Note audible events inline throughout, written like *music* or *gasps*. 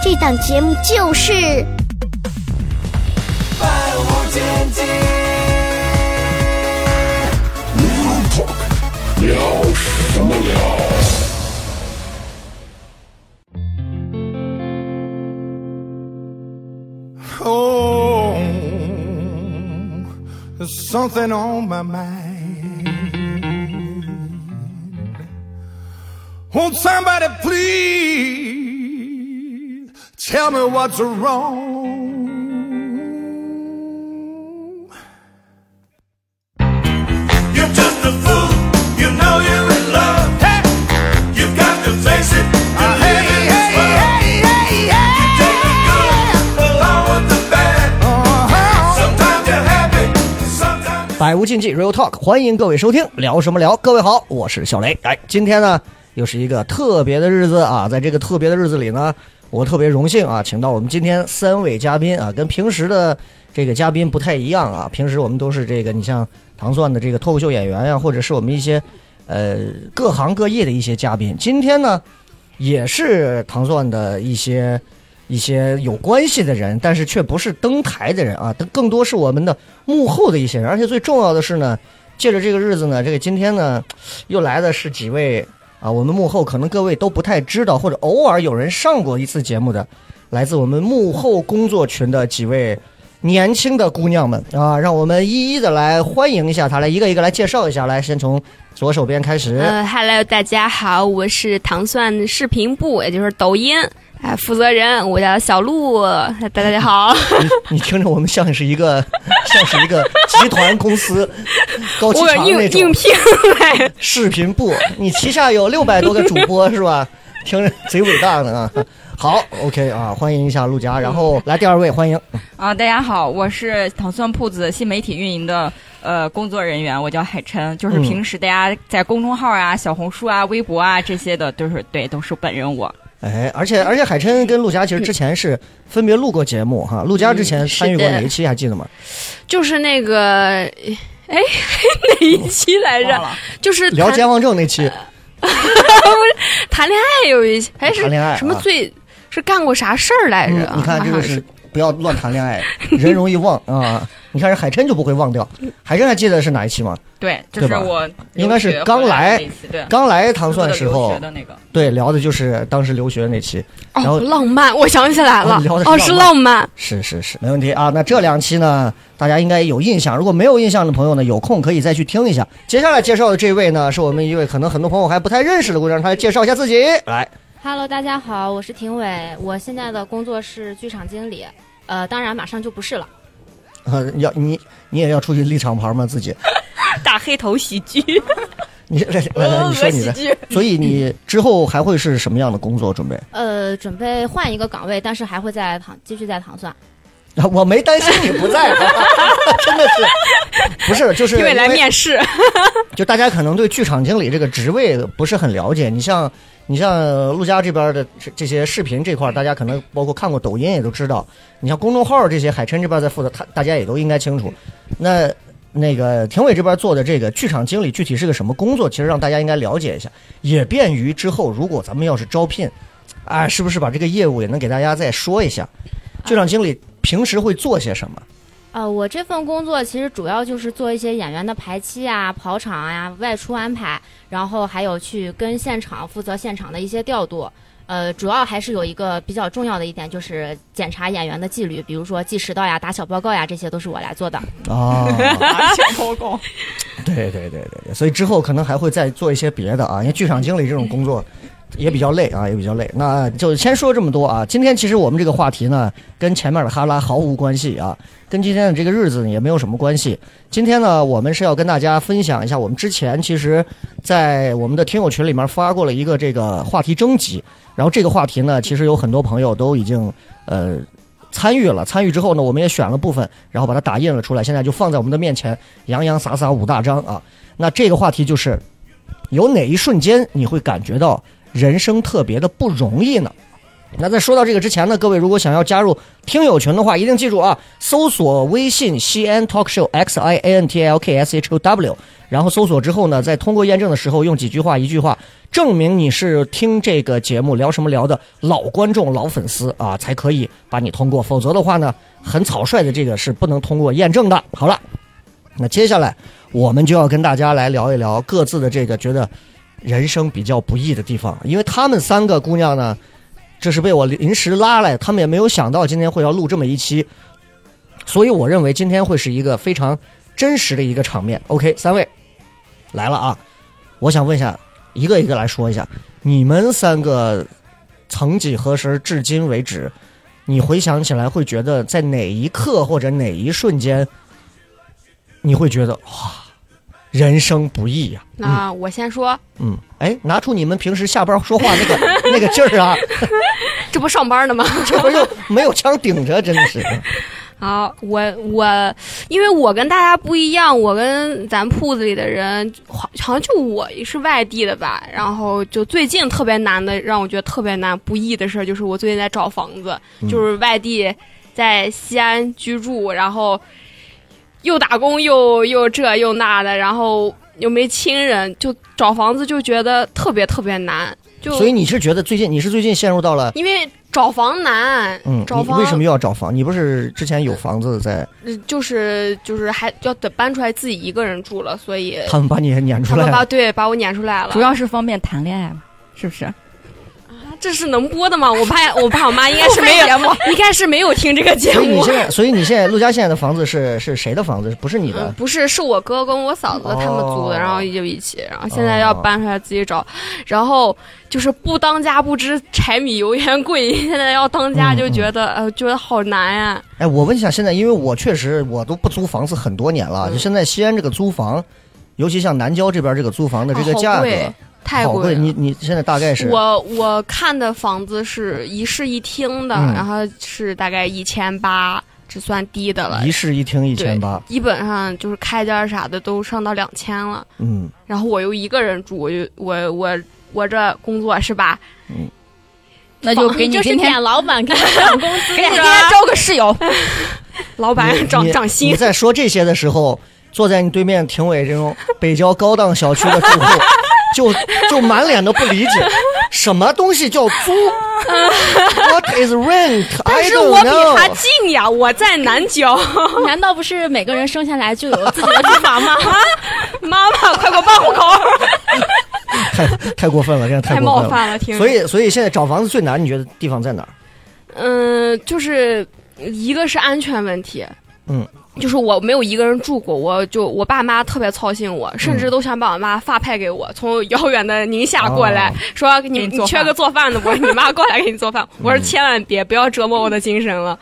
这档节目就是《百无禁忌。聊什么聊？Oh, there's something on my mind. Won't somebody please tell me what's wrong? You're just a fool. You know you're in love. Hey, you've got to face it. You're living this world. You take the good along with the bad. Sometimes you're happy, sometimes. 百无禁忌 Real Talk，欢迎各位收听，聊什么聊？各位好，我是小雷。哎，今天呢又是一个特别的日子啊，在这个特别的日子里呢，我特别荣幸啊，请到我们今天三位嘉宾啊，跟平时的这个嘉宾不太一样啊。平时我们都是这个，你像糖蒜的这个脱口秀演员呀、或者是我们一些呃各行各业的一些嘉宾。今天呢，也是糖蒜的一些一些有关系的人，但是却不是登台的人啊，更多是我们的幕后的一些人。而且最重要的是呢，借着这个日子呢，这个今天呢，又来的是几位啊，我们幕后可能各位都不太知道，或者偶尔有人上过一次节目的，来自我们幕后工作群的几位年轻的姑娘们啊，让我们一一的来欢迎一下她，来一个一个来介绍一下，来先从左手边开始。呃，Hello，大家好，我是糖蒜视频部，也就是抖音哎负责人，我叫小鹿，大家好。你你听着，我们像是一个 *laughs* 像是一个集团公司 *laughs* 高启我强那种应应聘来，视频部，你旗下有六百多个主播 *laughs* 是吧？听着贼伟大的啊！好，OK 啊，欢迎一下陆佳，然后来第二位，欢迎啊，大家好，我是糖蒜铺子新媒体运营的呃工作人员，我叫海琛，就是嗯平时大家在公众号啊、小红书啊、微博啊这些的，都是对，都是本人我。哎，而且而且海琛跟陆佳其实之前是分别录过节目哈，陆佳之前参与过哪一期还记得吗？就是那个，*laughs* 哎，哪一期来着？就是聊健忘症那期，*laughs* 谈恋爱有一期，还是谈恋爱啊什么最是干过啥事儿来着？嗯，你看这个是不要乱谈恋爱，*laughs* 人容易忘啊。你看人海琛就不会忘掉，海琛还记得是哪一期吗？对，就是我应该是刚来刚来糖蒜时候，的那个。对，聊的就是当时留学那期。然后哦，浪漫，我想起来了哦聊的，是哦，是浪浪漫。是是是，没问题啊。那这两期呢，大家应该有印象。如果没有印象的朋友呢，有空可以再去听一下。接下来介绍的这位呢，是我们一位可能很多朋友还不太认识的姑娘，她来介绍一下自己。来，Hello，大家好，我是廷伟，我现在的工作是剧场经理，呃，当然马上就不是了。呃，要你你也要出去立场牌吗？自己，*laughs* 大黑头喜剧，*laughs* 你 *laughs* 来来来，你说你的。所以你之后还会是什么样的工作准备？呃，准备换一个岗位，但是还会在糖继续在糖蒜。啊我没担心你不在，真的是，不是就是因为来面试，就大家可能对剧场经理这个职位不是很了解。你像你像陆家这边的这这些视频这块，大家可能包括看过抖音也都知道。你像公众号这些，海琛这边在负责，他大家也都应该清楚。那那个廷伟这边做的这个剧场经理具体是个什么工作？其实让大家应该了解一下，也便于之后如果咱们要是招聘，啊，是不是把这个业务也能给大家再说一下？剧场经理平时会做些什么？呃，我这份工作其实主要就是做一些演员的排期啊、跑场啊、外出安排，然后还有去跟现场负责现场的一些调度。呃，主要还是有一个比较重要的一点，就是检查演员的纪律，比如说记迟到呀、打小报告呀，这些都是我来做的。啊，*laughs* 小报告，*laughs* 对对对对对，所以之后可能还会再做一些别的啊，因为剧场经理这种工作也比较累啊，也比较累。那就先说这么多啊。今天其实我们这个话题呢，跟前面的哈拉毫无关系啊，跟今天的这个日子也没有什么关系。今天呢，我们是要跟大家分享一下，我们之前其实，在我们的听友群里面发过了一个这个话题征集，然后这个话题呢，其实有很多朋友都已经呃参与了，参与之后呢，我们也选了部分，然后把它打印了出来，现在就放在我们的面前，洋洋洒洒五大张啊。那这个话题就是，有哪一瞬间你会感觉到人生特别的不容易呢？那在说到这个之前呢，各位如果想要加入听友群的话，一定记住啊，搜索微信西安 Talk Show X I A N T L K S H O W，然后搜索之后呢，在通过验证的时候用几句话一句话证明你是听这个节目聊什么聊的老观众、老粉丝啊，才可以把你通过。否则的话呢，很草率的这个是不能通过验证的。好了，那接下来我们就要跟大家来聊一聊各自的这个觉得人生比较不易的地方，因为她们三个姑娘呢。这是被我临时拉来，他们也没有想到今天会要录这么一期，所以我认为今天会是一个非常真实的一个场面。OK，三位来了啊！我想问一下，一个一个来说一下，你们三个曾几何时至今为止，你回想起来会觉得在哪一刻或者哪一瞬间，你会觉得哇，人生不易呀、那我先说，嗯，哎，拿出你们平时下班说话那个 *laughs* 那个劲儿啊！*laughs* 这不上班呢吗？*laughs* 这不就没有枪顶着，真的是。好，我我，因为我跟大家不一样，我跟咱铺子里的人，好好像就我是外地的吧。然后就最近特别难的，让我觉得特别难不易的事儿，就是我最近在找房子，就是外地在西安居住，然后又打工又又这又那的，然后又没亲人，就找房子就觉得特别特别难。就所以你是觉得最近你是最近陷入到了因为找房难，嗯，找房你为什么又要找房？你不是之前有房子在，呃就是就是还要得搬出来自己一个人住了，所以他们把你撵出他们把来了？对把我撵出来了。主要是方便谈恋爱嘛，是不是？这是能播的吗？我爸 *laughs* 我爸我妈应该是没有，应该是没有听这个节目所以你现。在，所以你现在陆家现在的房子是是谁的房子？不是你嗯的？不是，是我哥跟我嫂子他们租的，哦然后就一起，然后现在要搬出来自己找，然后就是不当家不知柴米油盐贵，现在要当家嗯就觉得、呃觉得好难呀、哎，我问一下，现在因为我确实我都不租房子很多年嗯了，就现在西安这个租房，尤其像南郊这边这个租房的这个价格，贵太好贵。了。你你现在大概是我我看的房子是一室一厅的，嗯然后是大概一千八，这算低的了一。室一厅一千八，基本上就是开间啥的都上到两千了。嗯，然后我又一个人住，我就我我我这工作是吧？嗯 *laughs* 那就给你就是今天点老板给你涨工资给你今天招个室友，*laughs* 老板涨涨薪，你在说这些的时候，坐在你对面评委这种北郊高档小区的住户，就就满脸的不理解，什么东西叫租？What is rent？但是我比他。近呀，我在南郊。难道不是每个人生下来就有自己的住房吗？*laughs* 妈妈，快给我办户口！*laughs* 太太过分了，现在太过分了。冒犯了，听。所以，所以现在找房子最难，你觉得地方在哪儿？嗯，就是一个是安全问题，嗯，就是我没有一个人住过，我就我爸妈特别操心我，甚嗯至都想把我妈发派给我，从遥远的宁夏过来，哦说你给你你缺个做饭的不？你妈过来给你做饭。*laughs* 我说千万别，不要折磨我的精神了。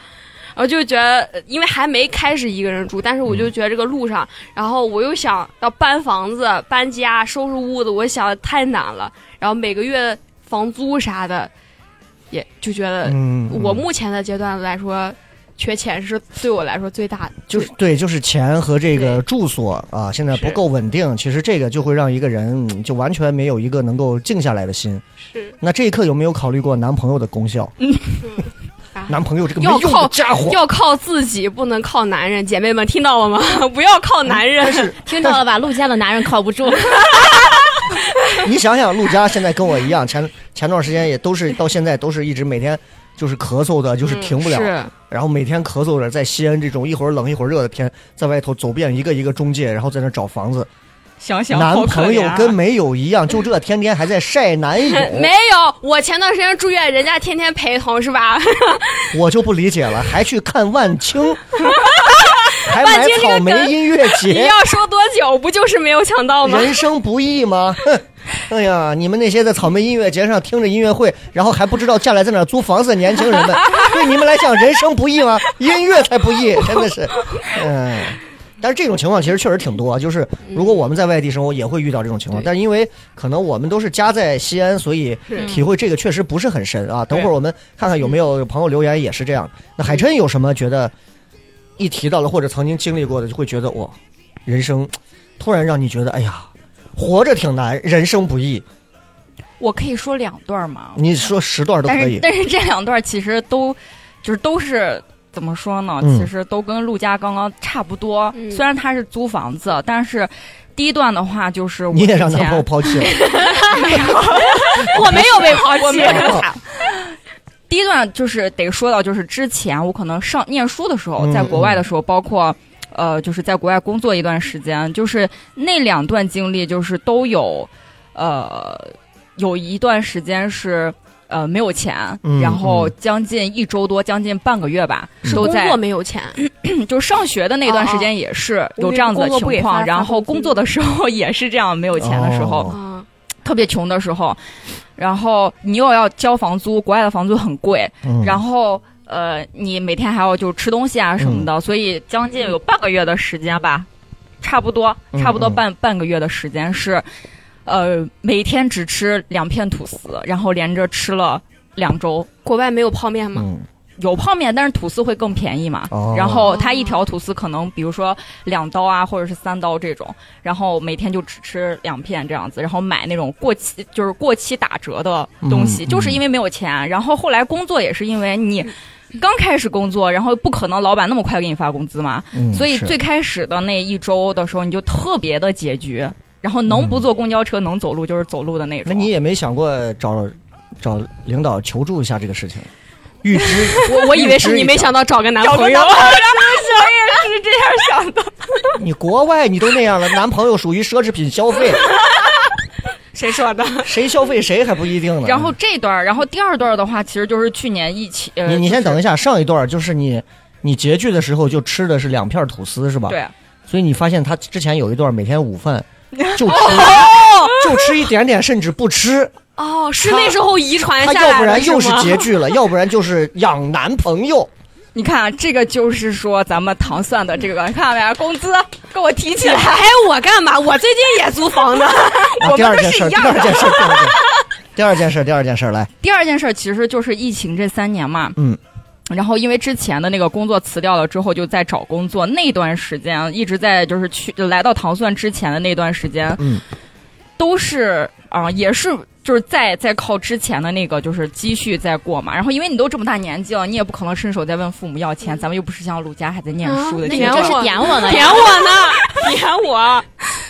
我就觉得，呃因为还没开始一个人住，但是我就觉得这个路上，然后我又想要搬房子、搬家、收拾屋子，我想太难了。然后每个月房租啥的，也就觉得嗯，我嗯目前的阶段来说，缺钱是对我来说最大的，就是对，就是钱和这个住所啊，现在不够稳定，其实这个就会让一个人嗯就完全没有一个能够静下来的心。是那这一刻有没有考虑过男朋友的功效？男朋友这个没用要靠的家伙，要靠自己，不能靠男人。姐妹们听到了吗？*laughs* 不要靠男人。听到了吧？陆家的男人靠不住。*laughs* 你想想，陆家现在跟我一样，前前段时间也都是到现在都是一直每天就是咳嗽的，就是停不了，是然后每天咳嗽着，在西安这种一会儿冷一会儿热的天，在外头走遍一个一个中介，然后在那找房子。想想男朋友跟没有一样，就这天天还在晒男友，没有，我前段时间住院，人家天天陪同是吧？*laughs* 我就不理解了，还去看万青，*laughs* 还买草莓音乐 *laughs* 节你节，要说多久，不就是没有抢到吗？人生不易吗？哼！哎呀，你们那些在草莓音乐节上听着音乐会，然后还不知道将来在哪儿租房子的年轻人们，对你们来讲人生不易吗？*laughs* 音乐才不易，真的是，嗯。但是这种情况其实确实挺多，就是如果我们在外地生活，也会遇到这种情况。对但是因为可能我们都是家在西安，所以体会这个确实不是很深啊。等会儿我们看看有没有朋友留言也是这样。那海琛有什么觉得一提到了或者曾经经历过的，就会觉得哇，人生突然让你觉得哎呀，活着挺难，人生不易。我可以说两段吗？你说十段都可以。但是 *laughs* 但是这两段其实都就是都是怎么说呢？嗯其实都跟陆家刚刚差不多。嗯虽然他是租房子，但是第一段的话就是我你也让之前男朋友抛弃了，*laughs* *laughs* 我没有被抛我弃。第一段就是得说到，就是之前我可能上念书的时候，嗯在国外的时候，包括呃，就是在国外工作一段时间，就是那两段经历，就是都有呃，有一段时间是呃没有钱，嗯然后嗯将近一周多，将近半个月吧，都在工作没有钱，*clears throat* 就上学的那段时间也是有这样子的情况，发然后工作的时候也是这样没有钱的时候，特别穷的时候，然后你又要交房租，国外的房租很贵，嗯然后呃，你每天还要就吃东西啊什么的，所以将近有半个月的时间吧，差不多嗯差不多嗯半、半个月的时间是，呃，每天只吃两片吐司，然后连着吃了两周。国外没有泡面吗？嗯有泡面，但是吐司会更便宜嘛。哦然后它一条吐司可能，比如说两刀啊，或者是三刀这种，然后每天就只吃两片这样子，然后买那种过期就是过期打折的东西，嗯就是因为没有钱。然后后来工作也是因为你刚开始工作，然后不可能老板那么快给你发工资嘛，嗯所以最开始的那一周的时候，你就特别的拮据。然后能不坐公交车，能走路就是走路的那种。那你也没想过找找领导求助一下这个事情？预知我我以为是你没想到找个男朋友，*laughs* 我也是这样想的。你国外你都那样了，男朋友属于奢侈品消费，*laughs* 谁说的？谁消费谁还不一定呢。然后这段儿，然后第二段的话，其实就是去年疫情。呃、你你先等一下。下，上一段就是你你拮据的时候就吃的是两片吐司是吧？。对，所以你发现他之前有一段每天午饭 *laughs* 就吃哦就吃一点点，甚至不吃。哦，是那时候遗传下来的要不然又是拮据了，要不然就是养男朋友。*laughs* 你看啊这个就是说咱们糖蒜的这个，看到没？工资给我提起来。还我干嘛？我最近也租房子，啊，*laughs* 我们都第二件事儿，是一样的第二件事儿，第二件事儿，第二件事儿，第二件事儿来，第二件事儿其实就是疫情这三年嘛。嗯。然后因为之前的那个工作辞掉了之后，就在找工作。那段时间一直在就是去来到糖蒜之前的那段时间，嗯，都是啊、也是就是在在靠之前的那个就是积蓄在过嘛。然后因为你都这么大年纪了，你也不可能伸手再问父母要钱，咱们又不是像鲁家还在念书的啊这是点我呢 *laughs* 呀，点我呢，点我。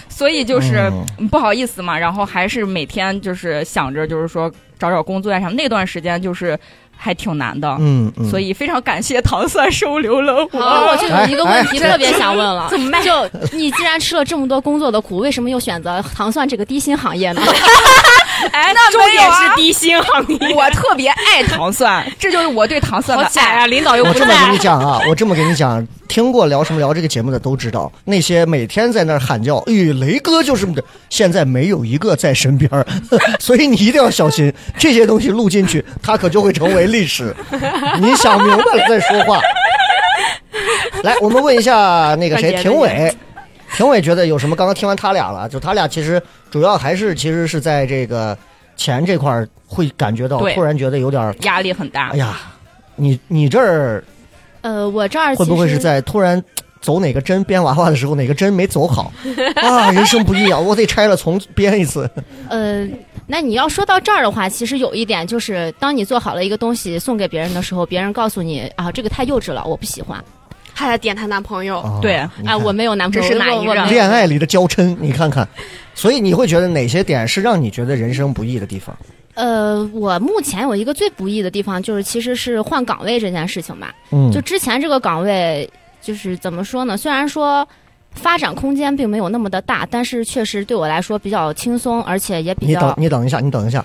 所以就是、嗯不好意思嘛。然后还是每天就是想着就是说找找工作呀什么。那段时间就是还挺难的。嗯嗯，所以非常感谢糖蒜收留了我。那我就有一个问题特别想问了，*laughs* 怎么办就你既然吃了这么多工作的苦，为什么又选择糖蒜这个低薪行业呢？*laughs* 哎，那重点是低薪行业，*laughs* 我特别爱糖蒜，这就是我对糖蒜的爱。好假呀！领导又不我这么跟你，讲啊，我这么跟你讲，听过聊什么聊这个节目的都知道，那些每天在那儿喊叫，哎，雷哥就是的，现在没有一个在身边儿，*laughs* 所以你一定要小心，这些东西录进去，它可就会成为历史。你想明白了再说话。来，我们问一下那个谁，评委，评委。觉得有什么？刚刚听完他俩了，就他俩其实主要还是其实是在这个钱这块儿会感觉到，突然觉得有点，压力很大哎。呀，你你这儿呃，我这儿会不会是在突然走哪个针编娃娃的时候，哪个针没走好 *laughs* 啊？人生不易啊，我得拆了重编一次。呃，那你要说到这儿的话，其实有一点就是，当你做好了一个东西送给别人的时候，别人告诉你啊，这个太幼稚了，我不喜欢。还在点她男朋友。啊对啊，我没有男朋友，这是哪一任我我没恋爱里的娇嗔，你看看。所以你会觉得哪些点是让你觉得人生不易的地方？呃，我目前有一个最不易的地方，就是其实是换岗位这件事情吧。嗯，就之前这个岗位，就是怎么说呢？虽然说发展空间并没有那么的大，但是确实对我来说比较轻松，而且也比较你等你等一下，你等一下，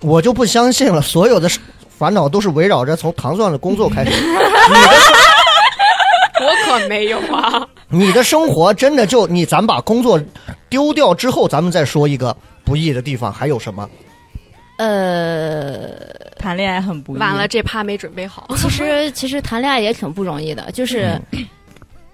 我就不相信了，所有的烦恼都是围绕着从糖蒜的工作开始。*laughs* 我可没有啊！你的生活真的就你，咱把工作丢掉之后，咱们再说一个不易的地方还有什么？呃，谈恋爱很不易。完了，这趴没准备好。其实 *laughs* 其实谈恋爱也挺不容易的，就是。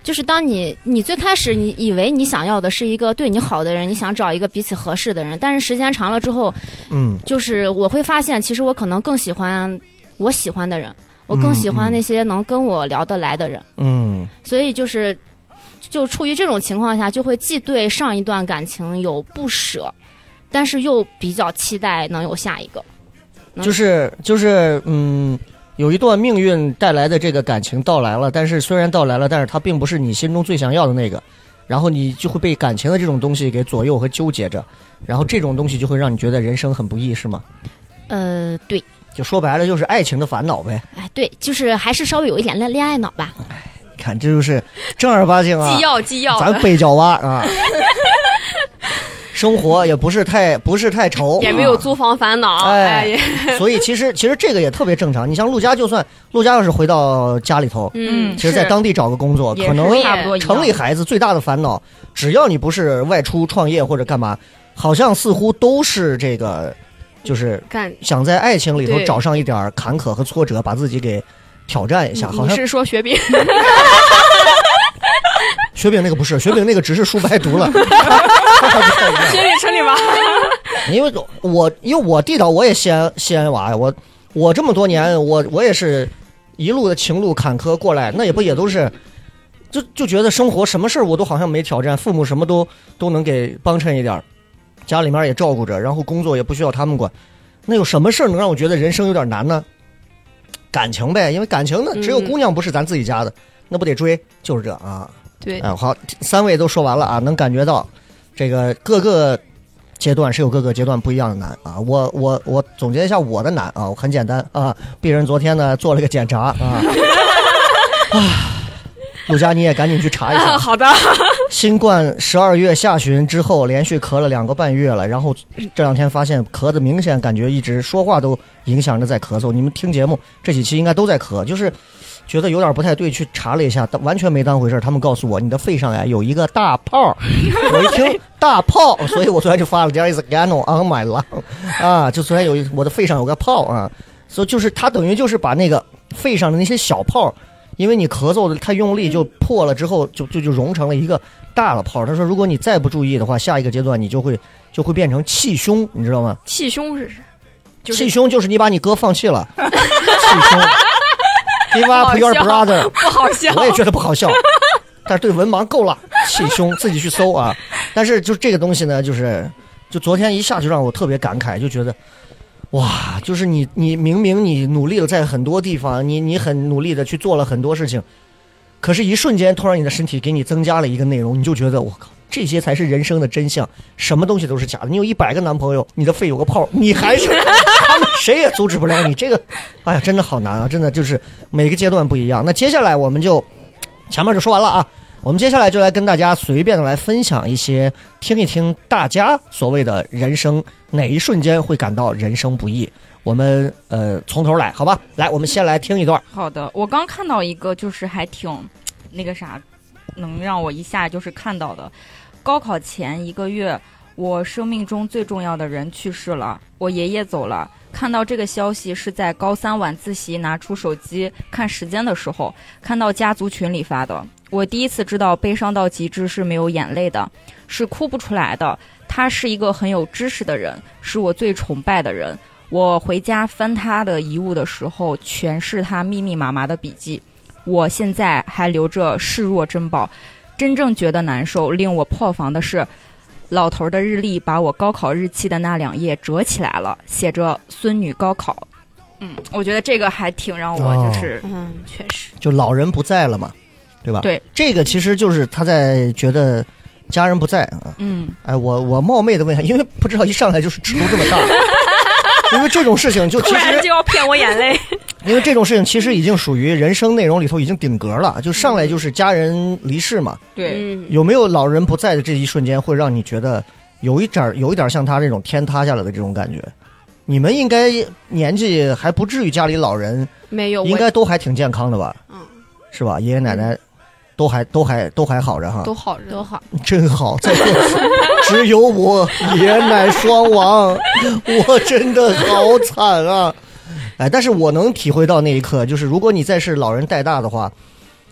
就是当你你最开始你以为你想要的是一个对你好的人，你想找一个彼此合适的人，但是时间长了之后，嗯就是我会发现，其实我可能更喜欢我喜欢的人，我更喜欢那些能跟我聊得来的人，嗯所以就是就处于这种情况下，就会既对上一段感情有不舍，但是又比较期待能有下一个。就是就是嗯，有一段命运带来的这个感情到来了，但是虽然到来了，但是它并不是你心中最想要的那个，然后你就会被感情的这种东西给左右和纠结着，然后这种东西就会让你觉得人生很不易，是吗？呃，对，就说白了就是爱情的烦恼呗。哎，对，就是还是稍微有一点恋恋爱脑吧。你看，这就是正儿八经啊纪，*laughs* 要纪要，咱北角蛙啊，*laughs* 生活也不是太不是太愁，啊也没有租房烦恼，哎哎，*laughs* 所以其实其实这个也特别正常。你像陆家，就算陆家要是回到家里头，嗯，其实在当地找个工作，可能城里孩子最大的烦恼，只要你不是外出创业或者干嘛，好像似乎都是这个，就是干。想在爱情里头找上一点坎坷和挫折，把自己给挑战一下。好像是说雪饼？*laughs* 雪饼那个不是，雪饼那个只是书白读了。雪饼城里吧？*laughs* 因为我因为我地道我也西安西安娃呀，我我这么多年我我也是一路的情路坎坷过来，那也不也都是，就就觉得生活什么事儿我都好像没挑战，父母什么都都能给帮衬一点儿，家里面也照顾着，然后工作也不需要他们管，那有什么事儿能让我觉得人生有点难呢？感情呗，因为感情呢，只有嗯姑娘不是咱自己家的，那不得追，就是这啊。对，哎，好，三位都说完了啊，能感觉到这个各个阶段是有各个阶段不一样的难啊。我我我总结一下我的难啊，我很简单啊。鄙人昨天呢做了个检查啊，*laughs* 啊，陆佳你也赶紧去查一下。好的，新冠十二月下旬之后，连续咳了两个半月了，然后这两天发现咳的明显感觉一直说话都影响着在咳嗽。你们听节目这几期应该都在咳，就是觉得有点不太对，去查了一下，但完全没当回事儿。他们告诉我你的肺上呀有一个大泡，*laughs* 我一听大泡，所以我昨天就发了 There is a gano on my lung，啊，就昨天有一我的肺上有个泡啊，所以就是他等于就是把那个肺上的那些小泡。因为你咳嗽的太用力，就破了之后，就就就融成了一个大的泡。他说，如果你再不注意的话，下一个阶段你就会就会变成气胸，你知道吗？气胸是啥？就是气胸就是你把你哥放弃了，*laughs* 气胸。Give up your brother，不好笑。我也觉得不好笑，但是对文盲够了，气胸自己去搜啊。但是就这个东西呢，就是就昨天一下就让我特别感慨，就觉得哇，就是你你明明你努力了在很多地方，你你很努力的去做了很多事情，可是，一瞬间突然你的身体给你增加了一个内容，你就觉得我靠。这些才是人生的真相，什么东西都是假的。你有一百个男朋友，你的肺有个泡，你还是他 *laughs* 们谁也阻止不了你。这个，哎呀，真的好难啊！真的就是每个阶段不一样。那接下来我们就前面就说完了啊，我们接下来就来跟大家随便的来分享一些，听一听大家所谓的人生哪一瞬间会感到人生不易。我们呃从头来，好吧？来，我们先来听一段。好的，我刚看到一个，就是还挺那个啥，能让我一下就是看到的。高考前一个月，我生命中最重要的人去世了，我爷爷走了。看到这个消息是在高三晚自习拿出手机看时间的时候，看到家族群里发的。我第一次知道悲伤到极致是没有眼泪的，是哭不出来的。他是一个很有知识的人，是我最崇拜的人。我回家翻他的遗物的时候，全是他密密麻麻的笔记。我现在还留着视若珍宝。真正觉得难受、令我破防的是，老头的日历把我高考日期的那两页折起来了，写着“孙女高考”。嗯，我觉得这个还挺让我就是、嗯，确实，就老人不在了嘛，对吧？对，这个其实就是他在觉得家人不在啊。嗯，哎，我我冒昧的问一下，因为不知道一上来就是尺度这么大，*laughs* 因为这种事情就其实就要骗我眼泪。因为这种事情其实已经属于人生内容里头已经顶格了，就上来就是家人离世嘛。对，嗯，有没有老人不在的这一瞬间，会让你觉得有一点儿有一点儿像他这种天塌下来的这种感觉？你们应该年纪还不至于家里老人没有，应该都还挺健康的吧？嗯，是吧？爷爷奶奶都还都还都还好着哈，都好着，都好。真好。在过去，只有我爷奶双亡，我真的好惨啊！哎，但是我能体会到那一刻，就是如果你再是老人带大的话，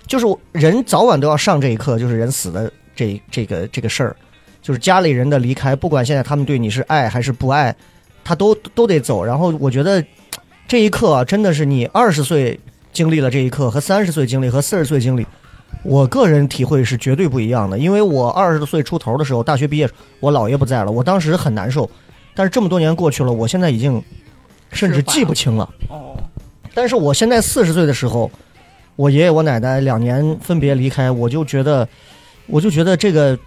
就是人早晚都要上这一课，就是人死的这这个这个事儿，就是家里人的离开，不管现在他们对你是爱还是不爱，他都都得走。然后我觉得这一刻啊，真的是你二十岁经历了这一刻，和三十岁经历和四十岁经历，我个人体会是绝对不一样的。因为我二十岁出头的时候，大学毕业，我姥爷不在了，我当时很难受。但是这么多年过去了，我现在已经甚至记不清了。哦，但是我现在四十岁的时候，我爷爷我奶奶两年分别离开，我就觉得，我就觉得这个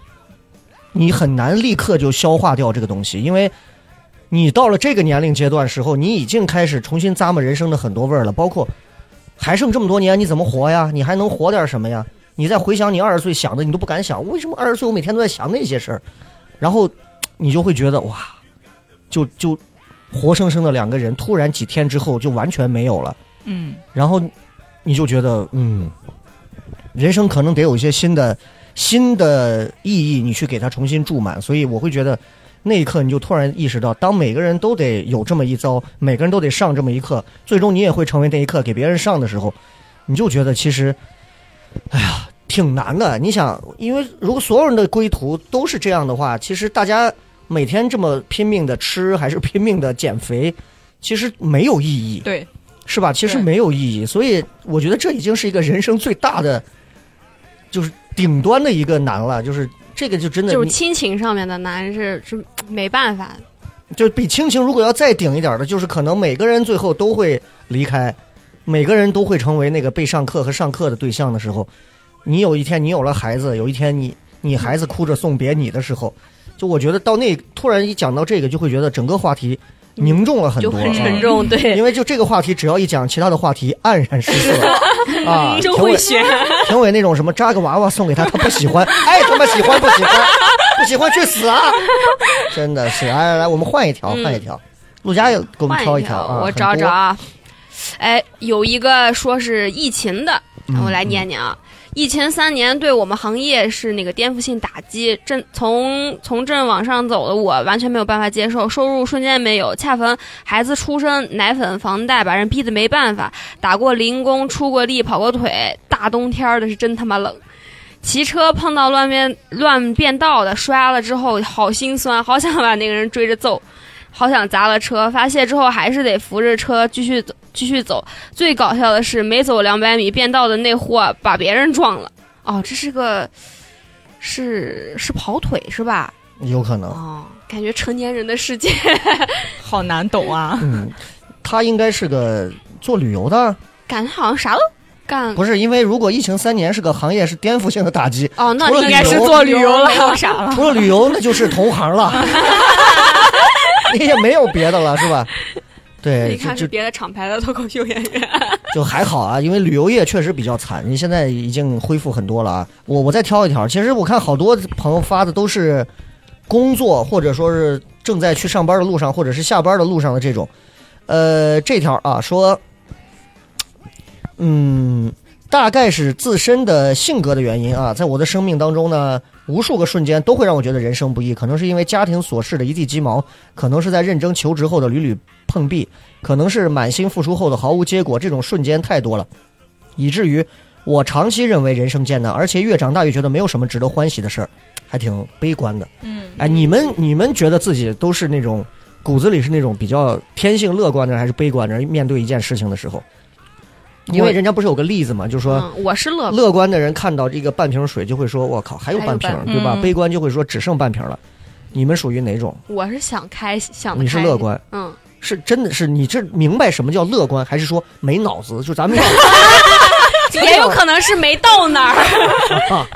你很难立刻就消化掉这个东西，因为你到了这个年龄阶段时候，你已经开始重新咂摸人生的很多味儿了，包括还剩这么多年，你怎么活呀？你还能活点什么呀？你再回想你二十岁想的，你都不敢想，为什么二十岁我每天都在想那些事儿？然后你就会觉得哇，就就活生生的两个人，突然几天之后就完全没有了。嗯，然后你就觉得，嗯，人生可能得有一些新的新的意义，你去给它重新注满。所以我会觉得，那一刻你就突然意识到，当每个人都得有这么一遭，每个人都得上这么一课，最终你也会成为那一课给别人上的时候，你就觉得其实，哎呀，挺难的。你想，因为如果所有人的归途都是这样的话，其实大家每天这么拼命的吃，还是拼命的减肥，其实没有意义。对，是吧？其实没有意义，所以我觉得这已经是一个人生最大的，就是顶端的一个难了。就是这个就真的，就是亲情上面的难是是没办法，就比亲情如果要再顶一点的，就是可能每个人最后都会离开，每个人都会成为那个被上课和上课的对象的时候，你有一天你有了孩子，有一天你你孩子哭着送别你的时候，就我觉得到那突然一讲到这个，就会觉得整个话题凝重了很多，就很沉啊重。对，因为就这个话题，只要一讲，其他的话题黯然失色 *laughs* 啊。评委真会选。*laughs* 评委那种什么扎个娃娃送给他，他不喜欢，爱他妈喜欢不喜欢，不喜欢去死啊！真的是，来来来，我们换一条，换一条。陆佳也给我们挑一挑条啊，我找找。啊。哎，有一个说是疫情的，嗯我来念念啊。疫情三年对我们行业是那个颠覆性打击，正从从正往上走的我完全没有办法接受，收入瞬间没有，恰逢孩子出生，奶粉、房贷把人逼得没办法，打过零工，出过力，跑过腿，大冬天的是真他妈冷。骑车碰到乱变乱变道的，摔了之后好心酸，好想把那个人追着揍，好想砸了车。发泄之后还是得扶着车继续走，继续走。最搞笑的是，没走两百米变道的那货把别人撞了。哦，这是个是是跑腿是吧？有可能，哦，感觉成年人的世界。好难懂啊。嗯，他应该是个做旅游的，感觉好像啥都干。不是因为如果疫情三年是个行业，是颠覆性的打击。哦，那应该是做旅游了，没有啥了。除了旅游，那就是同行了，*laughs* 你 *laughs* 也没有别的了，是吧？*laughs* 对，一看就是别的厂牌的脱口秀演员。*laughs* 就还好啊，因为旅游业确实比较惨，你现在已经恢复很多了啊。我我再挑一条，其实我看好多朋友发的都是工作或者说是正在去上班的路上，或者是下班的路上的这种。呃，这条啊说，嗯，大概是自身的性格的原因啊，在我的生命当中呢，无数个瞬间都会让我觉得人生不易，可能是因为家庭琐事的一地鸡毛，可能是在认真求职后的屡屡碰壁，可能是满心付出后的毫无结果，这种瞬间太多了，以至于我长期认为人生艰难，而且越长大越觉得没有什么值得欢喜的事儿，还挺悲观的。嗯，哎，你们你们觉得自己都是那种骨子里是那种比较天性乐观的，还是悲观的？面对一件事情的时候，因为人家不是有个例子嘛，就说。嗯，我是乐观。乐观的人看到这个半瓶水就会说：“我靠，还有半瓶，半对吧？”嗯悲观就会说：“只剩半瓶了。”你们属于哪种？我是想开想得你是乐观，嗯，是真的是你这明白什么叫乐观，还是说没脑子？就咱们 *laughs* 也有可能是没到那儿。*laughs* 啊，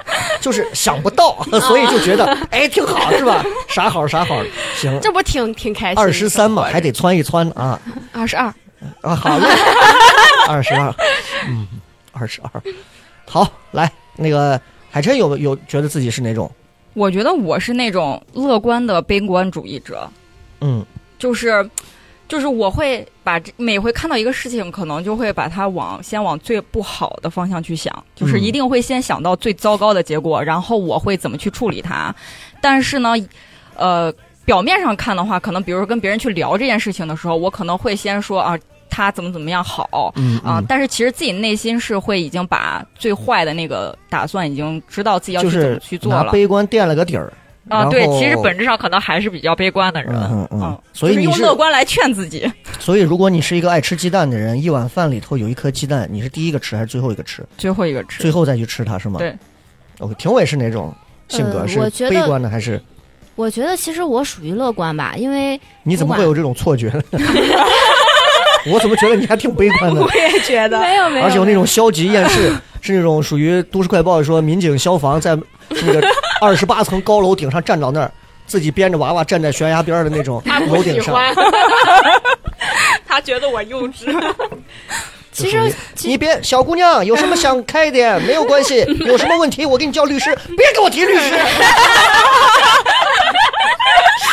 就是想不到，*laughs* 所以就觉得哎挺好，是吧？啥好啥好，行，这不挺挺开心的？二十三嘛，还得窜一窜啊二十二。啊！好嘞，二十二，嗯，二十二，好，来那个海琛有有觉得自己是哪种？我觉得我是那种乐观的悲观主义者，嗯就是。就是我会把这每回看到一个事情，可能就会把它往先往最不好的方向去想，就是嗯一定会先想到最糟糕的结果，然后我会怎么去处理它。但是呢，呃，表面上看的话，可能比如说跟别人去聊这件事情的时候，我可能会先说啊，他怎么怎么样好。嗯啊、但是其实自己内心是会已经把最坏的那个打算已经知道自己要去怎么去做拿了悲观垫了个底儿。啊。对其实本质上可能还是比较悲观的人，嗯嗯嗯，所以你就是用乐观来劝自己。*laughs* 所以如果你是一个爱吃鸡蛋的人，一碗饭里头有一颗鸡蛋，你是第一个吃还是最后一个吃？最后一个吃最后再去吃它是吗？对。OK，评委是哪种性格？呃是我觉得悲观的还是？我觉得其实我属于乐观吧，因为你怎么会有这种错觉呢？*laughs* 我怎么觉得你还挺悲观的？*laughs* 我也觉得没有没有，而且有那种消极厌世，*laughs* 是那种属于都市快报说民警消防在那个二十八层高楼顶上站到那儿，自己编着娃娃站在悬崖边的那种楼顶上。*laughs* 他觉得我幼稚。其实你别小姑娘有什么想开点没有关系，有什么问题我给你叫律师，别给我提律师。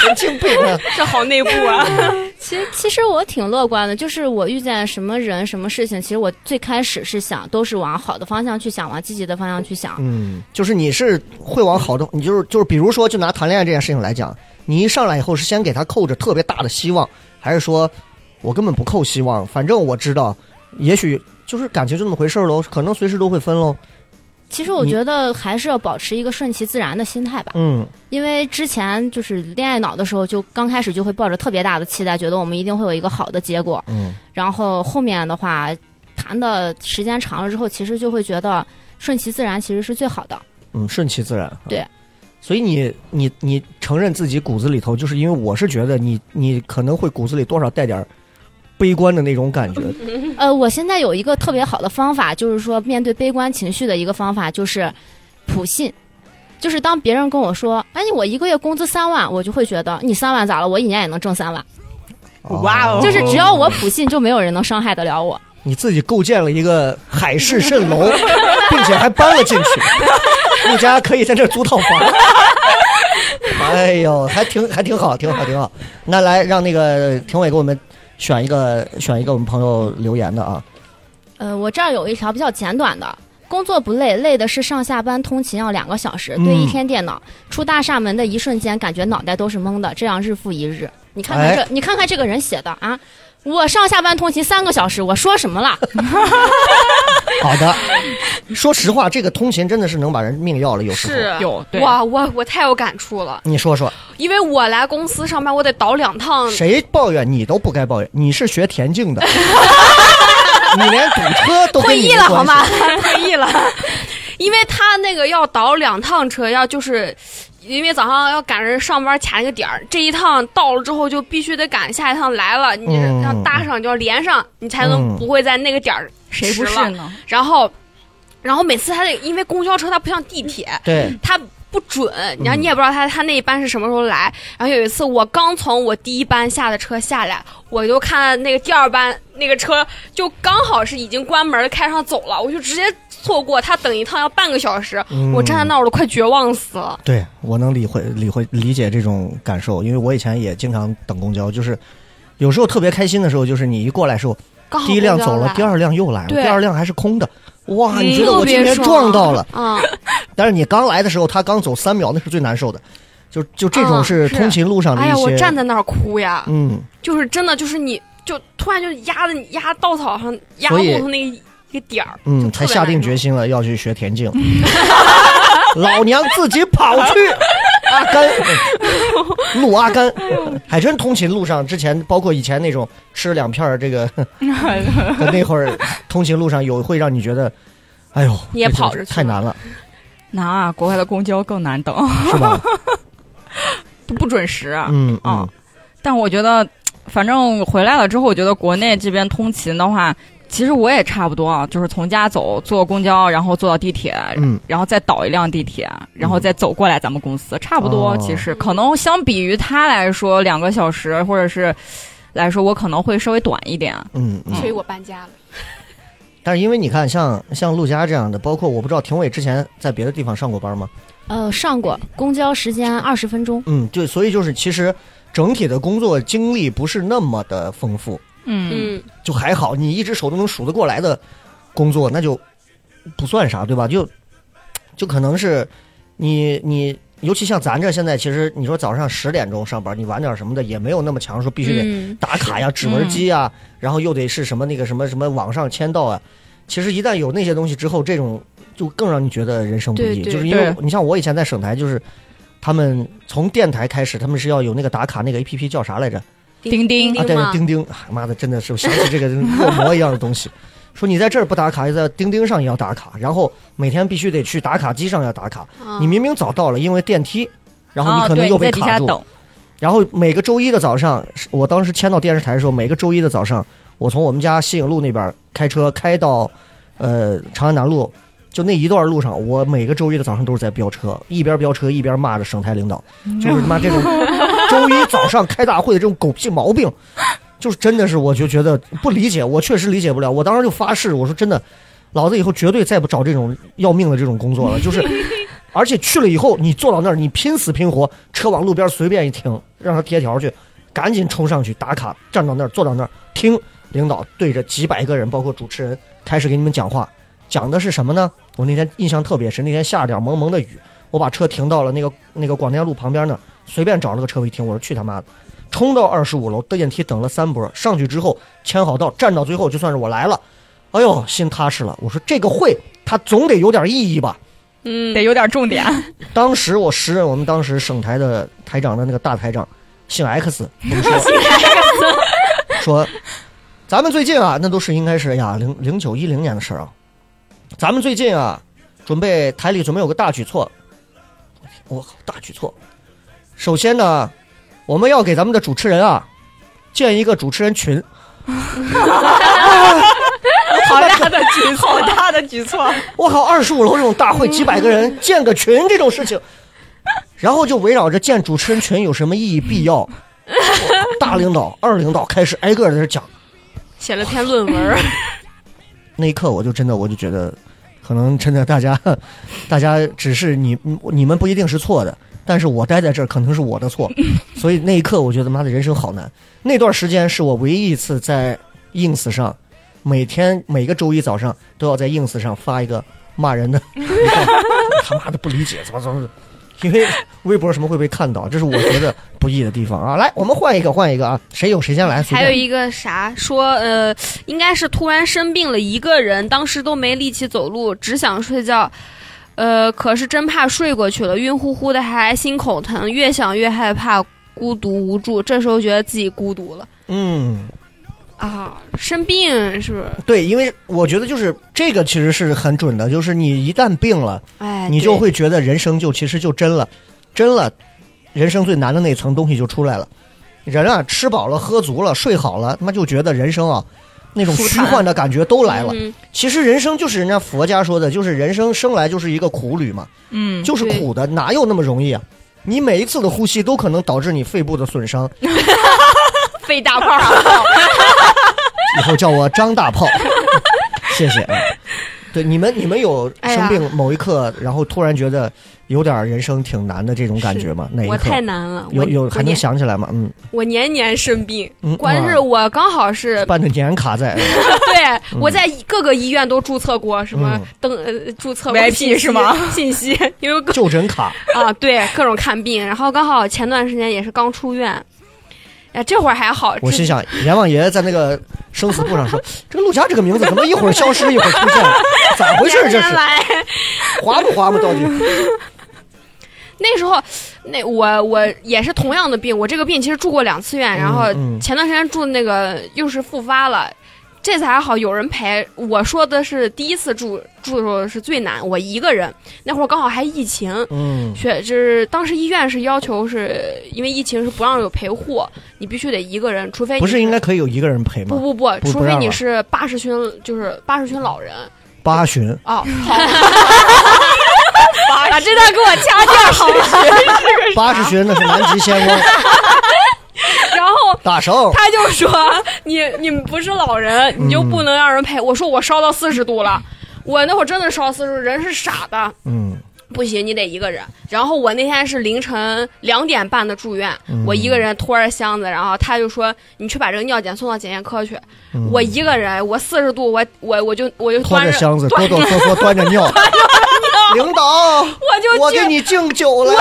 神经病啊！*laughs* 这好内部啊！*laughs* 其实其实我挺乐观的，就是我遇见什么人、什么事情，其实我最开始是想都是往好的方向去想，往积极的方向去想。嗯，就是你是会往好的，你就是就是，比如说，就拿谈恋爱这件事情来讲，你一上来以后是先给他扣着特别大的希望，还是说我根本不扣希望，反正我知道，也许就是感情就那么回事喽，可能随时都会分喽。其实我觉得还是要保持一个顺其自然的心态吧，嗯因为之前就是恋爱脑的时候，就刚开始就会抱着特别大的期待，觉得我们一定会有一个好的结果，嗯然后后面的话谈的时间长了之后，其实就会觉得顺其自然其实是最好的。嗯，顺其自然。对。所以你你你承认自己骨子里头，就是因为我是觉得你你可能会骨子里多少带点儿悲观的那种感觉。*laughs* 呃，我现在有一个特别好的方法，就是说面对悲观情绪的一个方法，就是普信。就是当别人跟我说，哎，我一个月工资三万，我就会觉得你三万咋了？我一年也能挣三万。哇哦就是只要我普信，就没有人能伤害得了我。你自己构建了一个海市蜃楼，*laughs* 并且还搬了进去，*laughs* 陆家可以在这租套房。哎呦，还挺还挺好，挺好，挺好。那来让那个评委给我们选一个选一个我们朋友留言的啊。呃，我这儿有一条比较简短的。工作不累，累的是上下班通勤要两个小时，嗯对一天电脑。出大厦门的一瞬间，感觉脑袋都是懵的，这样日复一日。你看看这，哎你看看这个人写的啊，我上下班通勤三个小时，我说什么了？*laughs* 好的，说实话，这个通勤真的是能把人命要了，有时候。是有对哇，我我太有感触了，你说说，因为我来公司上班，我得倒两趟。谁抱怨你都不该抱怨，你是学田径的，*laughs* 你连堵车都跟退役了好吗？*laughs* 退役了，因为他那个要倒两趟车，要就是。因为早上要赶着上班卡那个点儿，这一趟到了之后就必须得赶下一趟来了，你嗯。要搭上就要连上，你才嗯。能不会在那个点儿谁不迟了是呢？然后，然后每次他得因为公交车它不像地铁，对，它不准，然后你也不知道他他那一班是什么时候来。然后有一次我刚从我第一班下的车下来，我就看那个第二班那个车就刚好是已经关门开上走了，我就直接错过。他等一趟要半个小时，嗯我站在那儿我都快绝望死了。对我能理会理会理解这种感受，因为我以前也经常等公交，就是有时候特别开心的时候，就是你一过来的时候，第一辆走了，第二辆又来了，第二辆还是空的，哇，嗯你觉得我今天撞到了？啊、*laughs* 但是你刚来的时候，他刚走三秒，那是最难受的，就就这种嗯是是。通勤路上的哎呀，我站在那儿哭呀，嗯，就是真的就是你就突然就压的压稻草上压所以住那一个点儿，嗯，才下定决心了要去学田径。*laughs* 老娘自己跑去 *laughs* 阿甘，陆阿甘，还真通勤路上之前，包括以前那种吃两片儿这个那会儿，通勤路上有会让你觉得，哎呦，你也跑着去太难了，难啊，国外的公交更难等，是吧？都不准时啊。嗯嗯啊，但我觉得，反正回来了之后，我觉得国内这边通勤的话，其实我也差不多啊，就是从家走，坐公交，然后坐到地铁，嗯然后再倒一辆地铁，然后再走过来咱们公司，差不多。哦其实可能相比于他来说，两个小时或者是来说，我可能会稍微短一点。嗯嗯。所以我搬家了。*laughs* 但是因为你看，像像陆佳这样的，包括我不知道廷伟之前在别的地方上过班吗？呃，上过公交时间二十分钟，嗯，对所以就是其实整体的工作经历不是那么的丰富。嗯嗯，就还好，你一只手都能数得过来的工作，那就不算啥，对吧？就就可能是你你尤其像咱这现在，其实你说早上十点钟上班，你晚点什么的也没有那么强，说必须得嗯打卡呀、指纹机呀，然后又得是什么那个什么什么网上签到啊。其实一旦有那些东西之后，这种就更让你觉得人生不易。就是因为你像我以前在省台，就是他们从电台开始，他们是要有那个打卡那个 A P P 叫啥来着？钉钉啊，对吗，钉钉，啊妈的，真的是想起这个恶魔一样的东西。说你在这儿不打卡，在钉钉上也要打卡，然后每天必须得去打卡机上要打卡。啊你明明早到了，因为电梯，然后你哦可能又被卡住。然后每个周一的早上，我当时签到电视台的时候，每个周一的早上，我从我们家西影路那边开车开到，呃，长安南路，就那一段路上，我每个周一的早上都是在飙车，一边飙车一边骂着省台领导，就是他妈这种 *laughs* 周一早上开大会的这种狗屁毛病，就是真的是我就觉得不理解，我确实理解不了。我当时就发誓，我说真的，老子以后绝对再不找这种要命的这种工作了，就是。*laughs* 而且去了以后，你坐到那儿，你拼死拼活，车往路边随便一停，让他贴条去，赶紧冲上去打卡，站到那儿，坐到那儿听领导对着几百个人，包括主持人开始给你们讲话，讲的是什么呢？我那天印象特别深，那天下了点蒙蒙的雨，我把车停到了那个那个广电路旁边呢，随便找了个车位停，我说去他妈的，冲到二十五楼，电梯等了三波，上去之后签好到，站到最后就算是我来了，哎呦，心踏实了。我说这个会它总得有点意义吧。嗯，得有点重点。当时我时任我们当时省台的台长的那个大台长，姓 X，跟我说 *laughs* 说，咱们最近啊，那都是应该是哎呀零零九一零年的事儿啊，咱们最近啊，准备台里准备有个大举措，我靠，大举措，首先呢，我们要给咱们的主持人啊建一个主持人群，*laughs* 好大的举措，好大的举措。我靠，二十五楼这种大会，几百个人建个群这种事情，然后就围绕着建主持人群有什么意义必要，*laughs* 大领导、二领导开始挨个在这讲。写了篇论文，*laughs* 那一刻，我就真的我就觉得，可能真的大家，大家只是你你们不一定是错的，但是我待在这儿可能是我的错，*laughs* 所以那一刻我觉得妈的人生好难。那段时间是我唯一一次在 ins 上，每天每个周一早上都要在 ins 上发一个骂人的，*laughs* 他妈的不理解怎么怎么。因为微博什么会被看到，这是我觉得不易的地方啊！来，我们换一个，换一个啊！谁有谁先来，还有一个啥说呃，应该是突然生病了一个人，当时都没力气走路，只想睡觉。呃，可是真怕睡过去了，晕乎乎的，还心口疼，越想越害怕，孤独无助。这时候觉得自己孤独了嗯，啊，生病是不是？对，因为我觉得就是这个其实是很准的，就是你一旦病了，哎，你就会觉得人生就其实就真了，真了，人生最难的那层东西就出来了。人啊，吃饱了喝足了睡好了，他妈就觉得人生啊，那种虚幻的感觉都来了。嗯其实人生就是人家佛家说的，就是人生生来就是一个苦旅嘛，嗯，就是苦的，哪有那么容易啊？你每一次的呼吸都可能导致你肺部的损伤，*laughs* 肺大泡，*laughs* 以后叫我张大炮，谢谢。啊。对，你们你们有生病某一刻，然后突然觉得有点人生挺难的这种感觉吗？哪一刻我太？难了，有有还能想起来吗？嗯，我年年生病，嗯 *laughs* 关键是我刚好是办的年卡在，*laughs* 对，我在各个医院都注册过什么嗯登呃注册 VIP 是吗？信息，*laughs* 因为就诊卡，啊对各种看病，然后刚好前段时间也是刚出院，哎这会儿还好，我心想，阎王爷在那个生死簿上说，*laughs* 这个陆家这个名字怎么一会儿消失一会儿出现，咋回事？这是 *laughs* 划不划不到底？*laughs* 那时候，那我我也是同样的病，我这个病其实住过两次院，然后嗯前段时间住那个又是复发了。这次还好有人陪，我说的是第一次住住的时候是最难，我一个人，那会儿刚好还疫情，嗯，学就是当时医院是要求是因为疫情是不让有陪护，你必须得一个人，除非你不是应该可以有一个人陪吗？不不不，除非你是八十旬就是八十旬老人。八旬，哦，好，把这段给我掐掉好吗？八十旬那是南极仙翁，*laughs* 然后。他就说你你们不是老人，你就不能让人陪。我说我烧到四十度了，我那会儿真的烧四十度，人是傻的，嗯，不行，你得一个人。然后我那天是凌晨两点半的住院，嗯我一个人拖着箱子，然后他就说你去把这个尿检送到检验科去。嗯我一个人，我四十度，我我我就我就拖端着着箱子，哆哆嗦嗦端着尿，*laughs* 领导，我就去我给你敬酒了。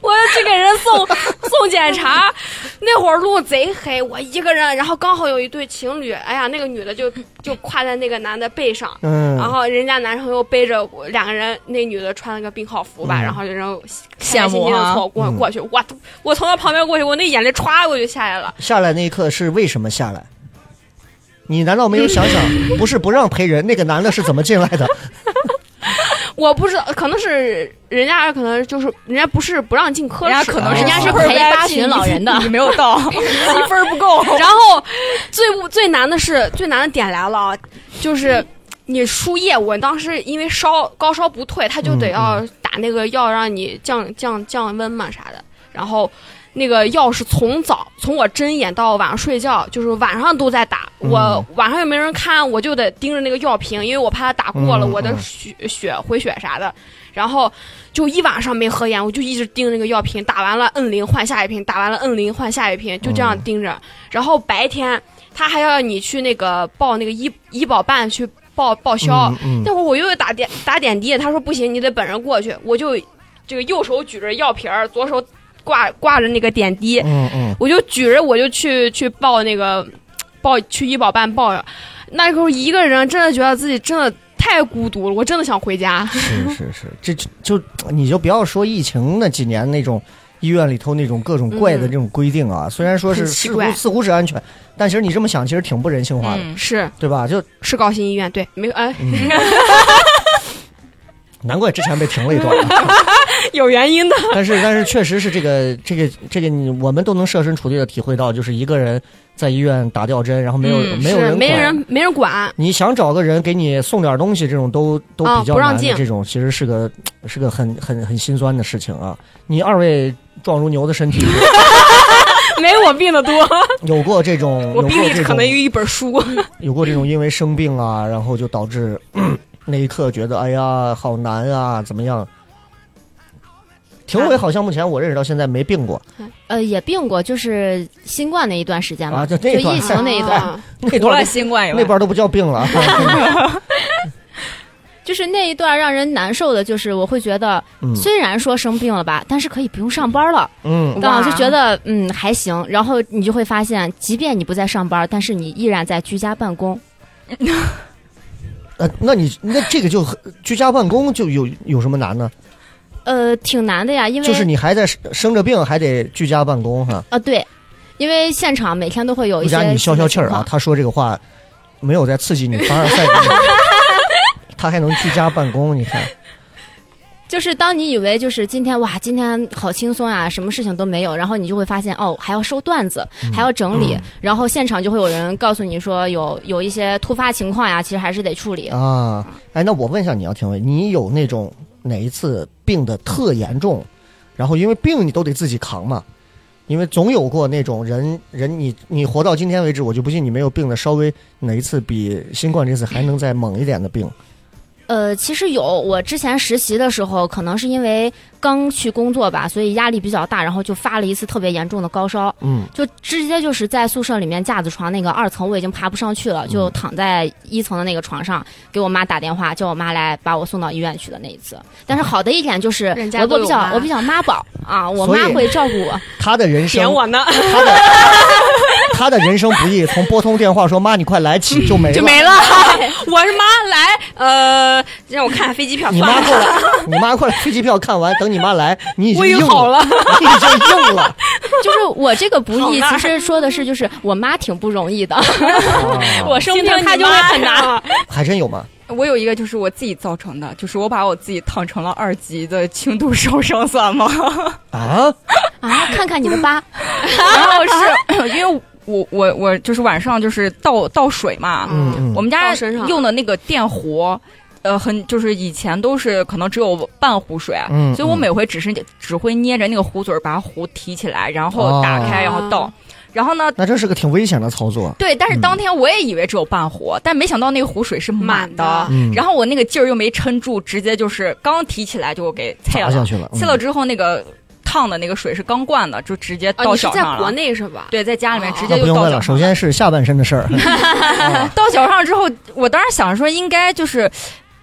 我要 *laughs* 去给人送 *laughs* 送检查，那会儿路贼黑，我一个人，然后刚好有一对情侣，哎呀，那个女的就就挎在那个男的背上，嗯然后人家男生又背着两个人，那女的穿了个病号服吧，嗯。然后就然后羡慕开开心心的啊。从过嗯。过去，我我从他旁边过去，我那眼泪歘我就下来了，下来那一刻是为什么下来？你难道没有想想，不是不让陪人，那个男的是怎么进来的？*laughs* 我不知道，可能是人家可能就是人家不是不让进科室，人家可能是人家是陪八旬老人的。你没有到，*laughs* 一分不够。*laughs* 然后最不最难的是最难的点来了啊，就是你输液，我当时因为烧高烧不退，他就得要打那个药让你降降降温嘛啥的，然后。那个药是从早从我睁眼到晚上睡觉，就是晚上都在打。我晚上又没人看，我就得盯着那个药瓶，因为我怕他打过了，嗯我的嗯血血回血啥的。然后就一晚上没合眼，我就一直盯着那个药瓶，打完了摁铃换下一瓶，打完了摁铃换下一瓶，就这样盯着。然后白天他还要你去那个报那个医医保办去报报销，嗯那会儿我又打点打点滴，他说不行，你得本人过去，我就这个右手举着药瓶儿，左手挂挂着那个点滴，嗯嗯，我就举着我就去去报那个报去医保办报，那时候一个人真的觉得自己真的太孤独了，我真的想回家。是是是，这就就你就不要说疫情那几年那种医院里头那种各种怪的这种规定啊，虽然说是似乎似乎是安全，但其实你这么想，其实挺不人性化的，嗯是。对吧？就是高新医院，对，没有哎，*laughs* 难怪之前被停了一段啊。*laughs* 有原因的。*laughs* 但是但是确实是这个这个这个你我们都能设身处地的体会到，就是一个人在医院打吊针，然后没有、嗯没有人管没人没人管，你想找个人给你送点东西，这种都都啊比较难让进这种其实是个是个很很很心酸的事情啊。你二位壮如牛的身体，*laughs* 没我病的多，有过这种我病有过这种里可能有一本书。有过这种因为生病啊，然后就导致那一刻觉得哎呀好难啊，怎么样？庭伟好像目前我认识到现在没病过呃，也病过，就是新冠那一段时间嘛，啊，就就疫情那一段，啊 *laughs* 那段都新冠以外，那边都不叫病了。*laughs* 就是那一段让人难受的，就是我会觉得，嗯虽然说生病了吧，但是可以不用上班了，嗯，但我就觉得嗯还行。然后你就会发现，即便你不在上班，但是你依然在居家办公。*laughs* 呃，那你那这个就很居家办公就有有什么难呢？呃，挺难的呀，因为就是你还在生生着病，还得居家办公哈。啊，对，因为现场每天都会有一些你消消气儿啊，他说这个话没有在刺激你凡尔赛你，他还能居家办公，你看，就是当你以为就是今天哇，今天好轻松啊，什么事情都没有，然后你就会发现哦，还要收段子，嗯还要整理，然后现场就会有人告诉你说有有一些突发情况呀，其实还是得处理。啊，哎，那我问一下你要听伟，你有那种哪一次病的特严重，然后因为病你都得自己扛嘛？因为总有过那种人人你你活到今天为止，我就不信你没有病的稍微哪一次比新冠这次还能再猛一点的病。呃，其实有，我之前实习的时候，可能是因为刚去工作吧，所以压力比较大，然后就发了一次特别严重的高烧，嗯，就直接就是在宿舍里面架子床那个二层，我已经爬不上去了，就躺在一层的那个床上，给我妈打电话，叫我妈来把我送到医院去的那一次。但是好的一点就是人家我比较我比较妈宝啊，我妈会照顾我。他的人生点我呢，他的 *laughs* 他的人生不易，从拨通电话说妈你快来起就没了，就没了。*laughs* 我是妈来，呃，让我看看飞机票你。妈过来，你妈过来，飞机票看完，等你妈来，你已经好了，*laughs* 你已经硬了。就是我这个不易，其实说的是就是我妈挺不容易的，哦 *laughs* 我生病她就会很难。*laughs* 呀还真有吗？我有一个就是我自己造成的，就是我把我自己烫成了二级的轻度烧伤，算吗？啊，啊，看看你的疤，然后是 *coughs* 因为我我我就是晚上就是倒倒水嘛，嗯嗯，我们家用的那个电壶。呃，很就是以前都是可能只有半壶水，嗯所以我嗯每回只是只会捏着那个壶嘴儿把壶提起来，然后打开，哦然后倒。然后呢，那这是个挺危险的操作。对，但是嗯当天我也以为只有半壶，但没想到那个壶水是满满的嗯然后我那个劲儿又没撑住，直接就是刚提起来就给啐了。砸下去了，嗯了之后，那个烫的那个水是刚灌的，就直接啊，到你是在国。内是吧？对，在家里面哦直接就那不用问了，到脚上了。首先是下半身的事儿。啊到脚上之后，我当时想说应该就是。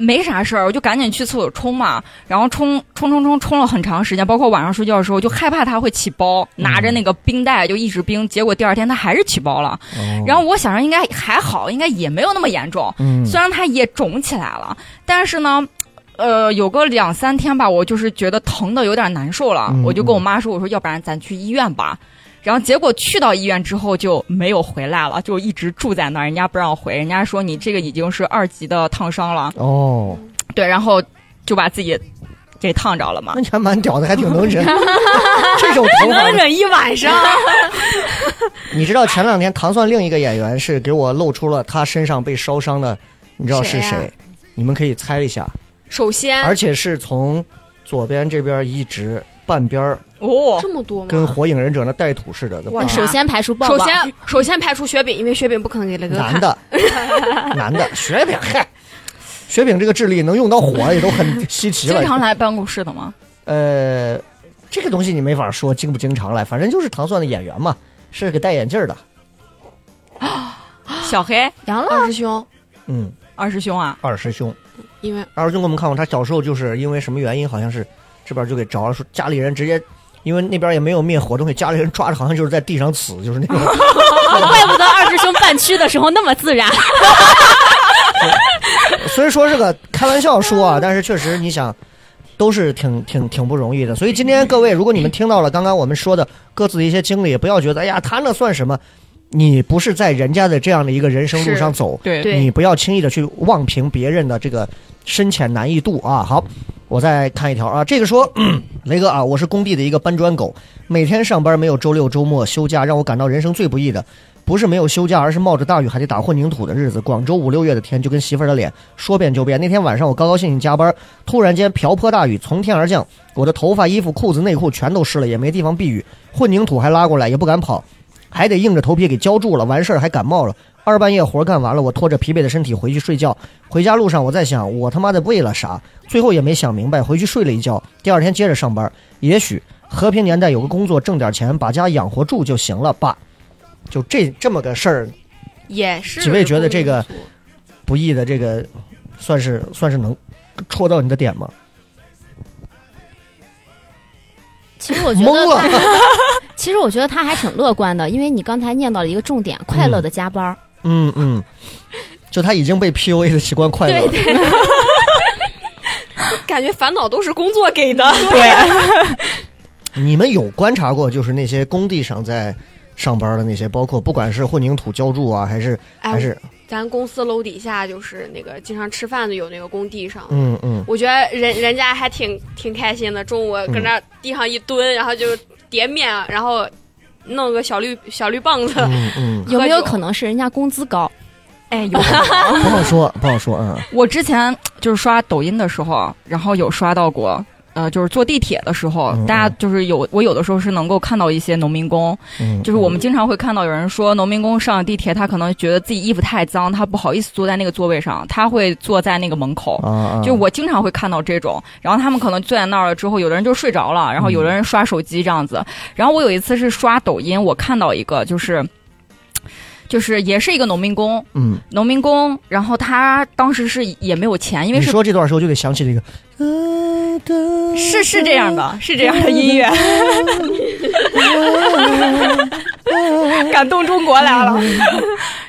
没啥事儿，我就赶紧去厕所冲嘛，然后冲冲冲冲冲了很长时间，包括晚上睡觉的时候，就害怕它会起包，拿着那个冰袋就一直冰，结果第二天它还是起包了。哦然后我想着应该还好，应该也没有那么严重，嗯虽然它也肿起来了，但是呢。呃，有个两三天吧，我就是觉得疼的有点难受了，嗯我就跟我妈说，我说要不然咱去医院吧。然后结果去到医院之后就没有回来了，就一直住在那儿，人家不让回，人家说你这个已经是二级的烫伤了，哦，对，然后就把自己给烫着了嘛那。你还蛮屌的，还挺能忍。*laughs* 这种疼法能，忍一晚上。你知道前两天糖蒜另一个演员是给我露出了他身上被烧伤的，你知道是谁？你们可以猜一下，首先而且是从左边这边一直半边儿哦，这么多吗跟？火影忍者那带土似的，哇首先排除抱抱，首先首先排除雪饼，因为雪饼不可能给雷哥看。男的，*laughs* 男的，雪饼，嗨，雪饼这个智力能用到火也都很 *laughs* 稀奇了经。常来办公室的吗？呃，这个东西你没法说经不经常来，反正就是糖蒜的演员嘛，是个戴眼镜儿的，小黑 *gasps* 阳了，二师兄，嗯，二师兄啊，二师兄。因为二师兄给我们看过，他小时候就是因为什么原因，好像是这边就给着了，说家里人直接。因为那边也没有灭火东西，家里人抓着好像就是在地上死，就是那种。*laughs* 怪不得二师兄办区的时候那么自然。*laughs* 虽然说是个开玩笑说啊，但是确实你想，都是挺挺挺不容易的。所以今天各位，如果你们听到了刚刚我们说的各自的一些经历，不要觉得哎呀他那算什么，你不是在人家的这样的一个人生路上走，对对你不要轻易的去妄评别人的这个深浅难易度啊。好，我再看一条啊，这个说，*clears throat* 雷哥啊，我是工地的一个搬砖狗，每天上班没有周六周末休假，让我感到人生最不易的。不是没有休假，而是冒着大雨还得打混凝土的日子。广州五六月的天，就跟媳妇儿的脸说变就变。那天晚上我高高兴兴加班，突然间瓢泼大雨从天而降，我的头发、衣服、裤子、内裤全都湿了，也没地方避雨，混凝土还拉过来，也不敢跑，还得硬着头皮给浇住了。完事儿还感冒了，二半夜活干完了，我拖着疲惫的身体回去睡觉。回家路上我在想，我他妈的为了啥？最后也没想明白，回去睡了一觉，第二天接着上班。也许和平年代有个工作挣点钱，把家养活住就行了吧。就这这么个事儿，也是。几位觉得这个不易的这个，算是算是能戳到你的点吗？其实我觉懵得了，*laughs* 其实我觉得他还挺乐观的，因为你刚才念到了一个重点，快乐的加班儿。嗯嗯嗯，就他已经被 PUA 的习惯快乐了。*laughs* 感觉烦恼都是工作给的。对。你们有观察过，就是那些工地上在上班的那些，包括不管是混凝土浇筑啊，还是哎还是？咱公司楼底下就是那个经常吃饭的有那个工地上，嗯嗯，我觉得人人家还挺挺开心的，中午搁那地上一蹲，然后就叠面，然后弄个小绿小绿棒子，嗯嗯，*laughs* 有没有可能是人家工资高？哎，有可能。不好说，不好说，嗯我之前就是刷抖音的时候，然后有刷到过。呃，就是坐地铁的时候，嗯大家就是有我有的时候是能够看到一些农民工，嗯，就是我们经常会看到有人说，农民工上地铁，他可能觉得自己衣服太脏，他不好意思坐在那个座位上，他会坐在那个门口。就我经常会看到这种，然后他们可能坐在那儿了之后，有的人就睡着了，然后有的人刷手机这样子。然后我有一次是刷抖音，我看到一个就是。就是也是一个农民工，嗯，农民工，然后他当时是也没有钱，因为你是说这段时候就得想起这个，是是这样的，是这样的音乐，*laughs* 感动中国来了。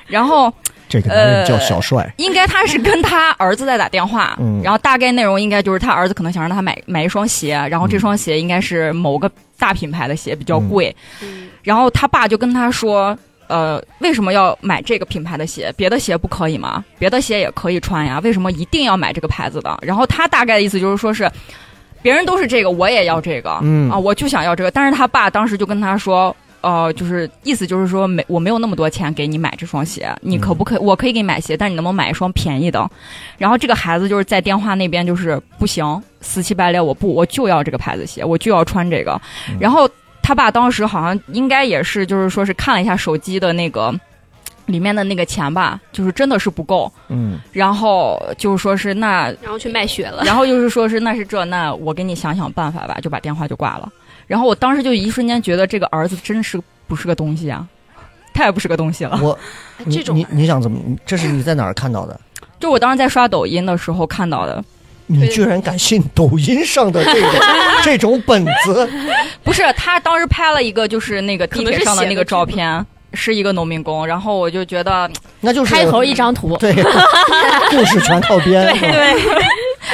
然后这个男人叫小帅，应该他是跟他儿子在打电话，嗯。然后大概内容应该就是他儿子可能想让他买买一双鞋，然后这双鞋应该是某个大品牌的鞋，比较贵，嗯。然后他爸就跟他说。呃，为什么要买这个品牌的鞋？别的鞋不可以吗？别的鞋也可以穿呀，为什么一定要买这个牌子的？然后他大概的意思就是说是，别人都是这个，我也要这个，嗯啊，我就想要这个。但是他爸当时就跟他说，呃，就是意思就是说没我没有那么多钱给你买这双鞋，你可不可以？我可以给你买鞋，但是你能不能买一双便宜的？然后这个孩子就是在电话那边就是不行，死乞白赖，我不，我就要这个牌子鞋，我就要穿这个。然后他爸当时好像应该也是就是说是看了一下手机的那个。里面的那个钱吧，就是真的是不够，嗯然后就说是那然后去卖血了。*laughs* 然后就是说是那是这，那我给你想想办法吧，就把电话就挂了。然后我当时就一瞬间觉得这个儿子真是不是个东西啊，太不是个东西了。我这种你你想怎么？这是你在哪儿看到的？*laughs* 就我当时在刷抖音的时候看到的，你居然敢信抖音上的这种 *laughs* 这种本子？不是他当时拍了一个就是那个地铁上的那个照片，是一个农民工，然后我就觉得那就是开头一张图，对，*laughs* 故事全靠编。对对，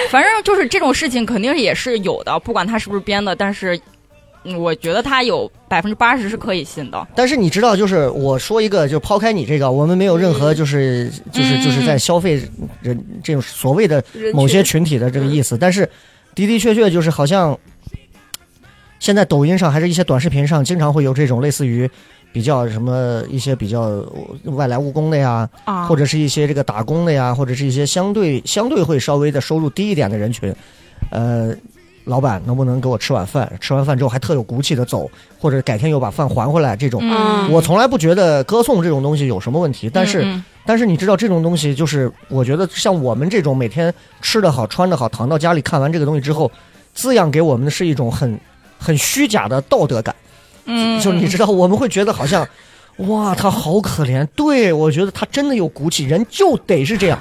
反正就是这种事情肯定也是有的，不管他是不是编的，但是嗯我觉得他有百分之八十是可以信的。但是你知道，就是我说一个，就抛开你这个，我们没有任何就是就是嗯就是在消费人这种所谓的某些群群体的这个意思，但是的的确确就是好像现在抖音上还是一些短视频上，经常会有这种类似于比较什么一些比较外来务工的呀，啊或者是一些这个打工的呀，或者是一些相对相对会稍微的收入低一点的人群，呃。老板能不能给我吃碗饭？吃完饭之后还特有骨气的走，或者改天又把饭还回来，这种、嗯，我从来不觉得歌颂这种东西有什么问题。但是，嗯但是你知道这种东西，就是我觉得像我们这种每天吃得好、穿得好、躺到家里看完这个东西之后，滋养给我们的是一种很很虚假的道德感。嗯，就是你知道，我们会觉得好像，哇，他好可怜。对我觉得他真的有骨气，人就得是这样。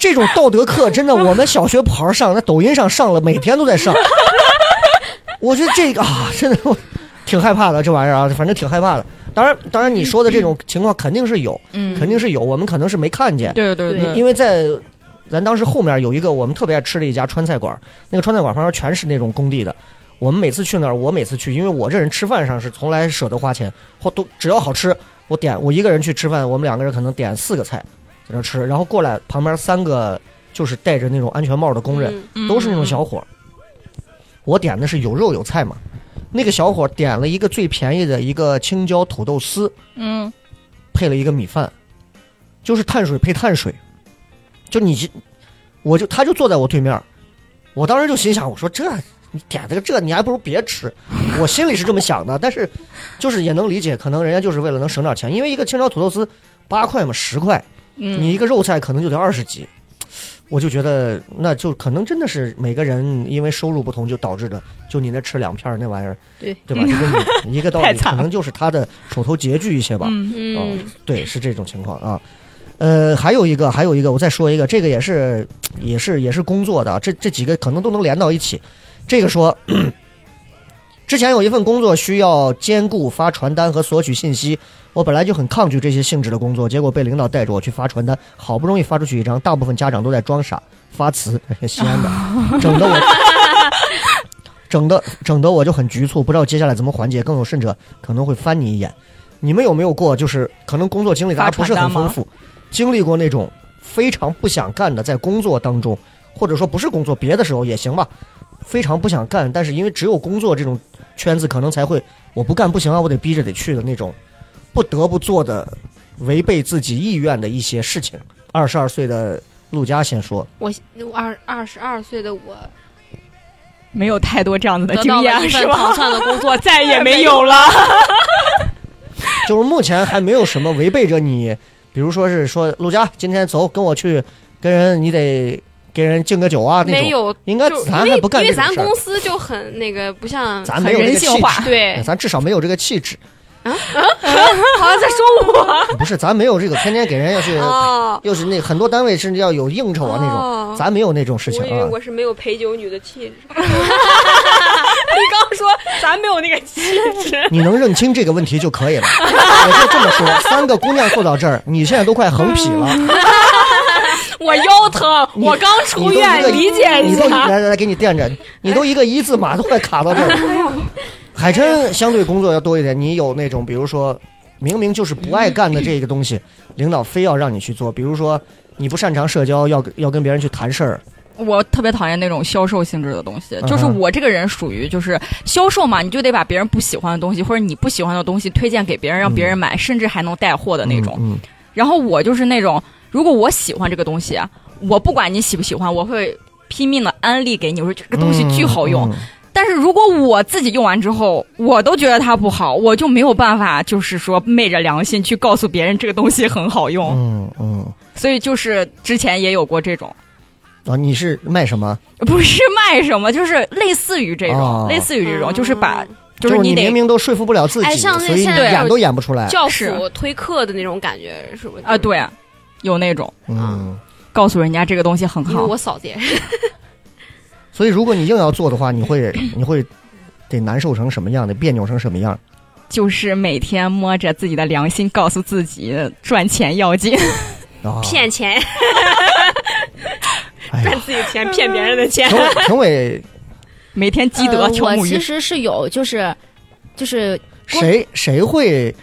这种道德课真的，我们小学不好好上，那抖音上上了，每天都在上。*laughs* 我觉得这个啊，真的我挺害怕的，这玩意儿啊，反正挺害怕的。当然，当然你说的这种情况肯定是有，嗯，肯定是有，我们可能是没看见。对对对，因为在咱当时后面有一个我们特别爱吃的一家川菜馆，那个川菜馆旁边全是那种工地的。我们每次去那儿，我每次去，因为我这人吃饭上是从来舍得花钱，或都只要好吃，我点我一个人去吃饭，我们两个人可能点四个菜在那吃，然后过来旁边三个就是戴着那种安全帽的工人，嗯都是那种小伙儿。我点的是有肉有菜嘛，那个小伙儿点了一个最便宜的一个青椒土豆丝，嗯配了一个米饭，就是碳水配碳水，就你，我就他就坐在我对面，我当时就心想，我说这你点这个这你还不如别吃，我心里是这么想的，但是就是也能理解，可能人家就是为了能省点钱，因为一个青椒土豆丝八块嘛十块，嗯，你一个肉菜可能就得二十几。我就觉得，那就可能真的是每个人因为收入不同，就导致的，就你那吃两片儿那玩意儿，对对吧？就跟你一个道理，可能就是他的手头拮据一些吧。嗯对，是这种情况啊。呃，还有一个，还有一个，我再说一个，这个也是，也是，也是工作的啊，这这几个可能都能连到一起。这个说，之前有一份工作需要兼顾发传单和索取信息，我本来就很抗拒这些性质的工作，结果被领导带着我去发传单，好不容易发出去一张，大部分家长都在装傻发词，*laughs* 西安的，*laughs* 整的我。整的整的我就很局促，不知道接下来怎么缓解，更有甚者可能会翻你一眼。你们有没有过，就是可能工作经历大家不是很丰富，经历过那种非常不想干的，在工作当中，或者说不是工作，别的时候也行吧，非常不想干，但是因为只有工作这种圈子，可能才会我不干不行啊，我得逼着得去的那种，不得不做的违背自己意愿的一些事情。二十二岁的陆佳先说，我二二十二岁的我没有太多这样子的经验是吧？蒜的工作，*laughs* 再也没有了。*laughs* 就是目前还没有什么违背着你，比如说是说陆佳今天走跟我去跟人，你得给人敬个酒啊那种。没有，应该咱还不干因为因为咱公司就很那个，不像咱没有人性化气质，对，咱至少没有这个气质。啊 *laughs* 好像在说我 *laughs* 不是，咱没有这个天天给人要去，哦。*laughs* 又是那很多单位甚至要有应酬啊那种，哦咱没有那种事情啊。我是没有陪酒女的气质。你刚说咱没有那个气质，你能认清这个问题就可以了。我就这么说，三个姑娘坐到这儿，你现在都快横劈了。*laughs* 我腰疼，我刚出院，理解一你。来来来，给你垫着，你都一个一字马都快卡到这儿了。海琛相对工作要多一点，你有那种比如说明明就是不爱干的这个东西，领导非要让你去做，比如说你不擅长社交，要要跟别人去谈事儿，我特别讨厌那种销售性质的东西，就是我这个人属于就是销售嘛，你就得把别人不喜欢的东西或者你不喜欢的东西推荐给别人，让别人买，甚至还能带货的那种。嗯，然后我就是那种，如果我喜欢这个东西，我不管你喜不喜欢，我会拼命的安利给你，我说这个东西巨好用。嗯但是如果我自己用完之后，我都觉得它不好，我就没有办法，就是说昧着良心去告诉别人这个东西很好用。嗯嗯所以就是之前也有过这种，啊，你是卖什么？不是卖什么，就是类似于这种，哦类似于这种，嗯就是把，就是你得明明都说服不了自己，哎像那所以你现在演都演不出来。教是辅推课的那种感觉，是不是？啊，对，有那种嗯，告诉人家这个东西很因为好。我嫂子也是，*laughs* 所以如果你硬要做的话，你会 *coughs* 你会得难受成什么样的，别扭成什么样？就是每天摸着自己的良心，告诉自己赚钱要紧。*laughs* 啊，骗钱，*laughs* 赚自己钱，骗别人的钱评。委评委每天积德。我其实是有，就是就是谁谁会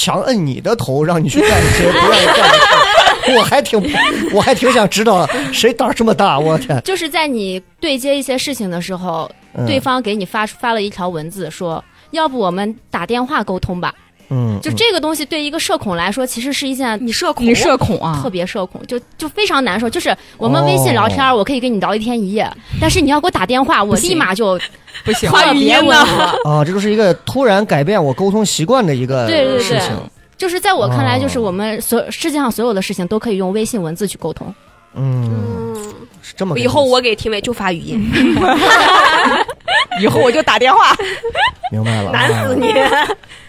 强摁你的头，让你去干一些 *laughs* 不愿意干的事？我还挺我还挺想知道谁胆儿这么大，我天！就是在你对接一些事情的时候，嗯对方给你发发了一条文字说。要不我们打电话沟通吧？嗯，就这个东西对一个社恐来说，其实是一件你社恐，你社恐啊特？别社恐，就就非常难受。就是我们微信聊天，哦我可以跟你聊一天一夜，但是你要给我打电话，我立马就不行，特别吻合。啊，这就是一个突然改变我沟通习惯的一个对对对事情。就是在我看来，就是哦我们所世界上所有的事情都可以用微信文字去沟通。嗯，嗯，是这么个以后我给评委就发语音，*laughs* 以后我就打电话。*laughs* 明白了，难死你！你看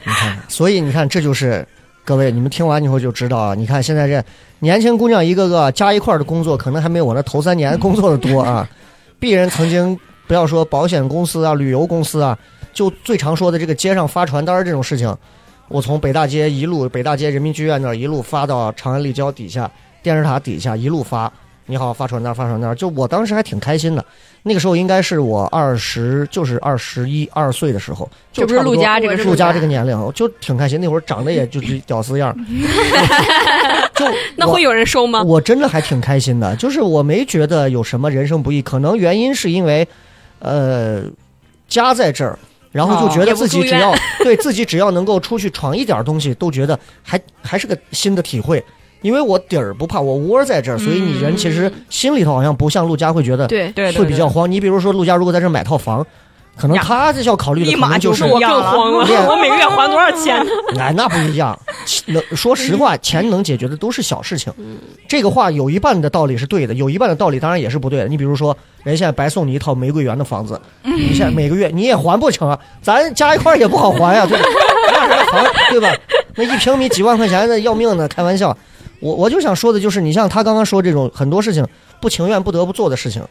看，所以你看，这就是各位，你们听完以后就知道啊。你看现在这年轻姑娘一个个加一块儿的工作，可能还没有我那头三年工作的多啊。*laughs* 鄙人曾经不要说保险公司啊、旅游公司啊，就最常说的这个街上发传单儿这种事情，我从北大街一路北大街人民剧院那儿一路发到长安立交底下电视塔底下一路发。你好，发传单，发传单。就我当时还挺开心的，那个时候应该是我二十，就是二十一二岁的时候，就这不是陆家这个陆家这个年龄，就挺开心。那会儿长得也就是屌丝样儿，*laughs* 就那会有人收吗？我真的还挺开心的，就是我没觉得有什么人生不易，可能原因是因为，呃，家在这儿，然后就觉得自己只要、对自己只要能够出去闯一点东西，都觉得还还是个新的体会。因为我底儿不怕，我窝在这儿，所以你人其实心里头好像不像陆家会觉得对，对对会比较慌。你比如说陆家如果在这买套房，可能呀他这要考虑的立马可能就就是不一样了更慌了，我每个月还多少钱？*laughs* 哎，那不一样。能说实话，钱能解决的都是小事情。这个话有一半的道理是对的，有一半的道理当然也是不对的。你比如说，人现在白送你一套玫瑰园的房子，你现在每个月你也还不成啊，咱加一块也不好还呀、对吧？那还，对吧？那一平米几万块钱的要命的，开玩笑。我我就想说的就是，你像他刚刚说这种很多事情不情愿不得不做的事情，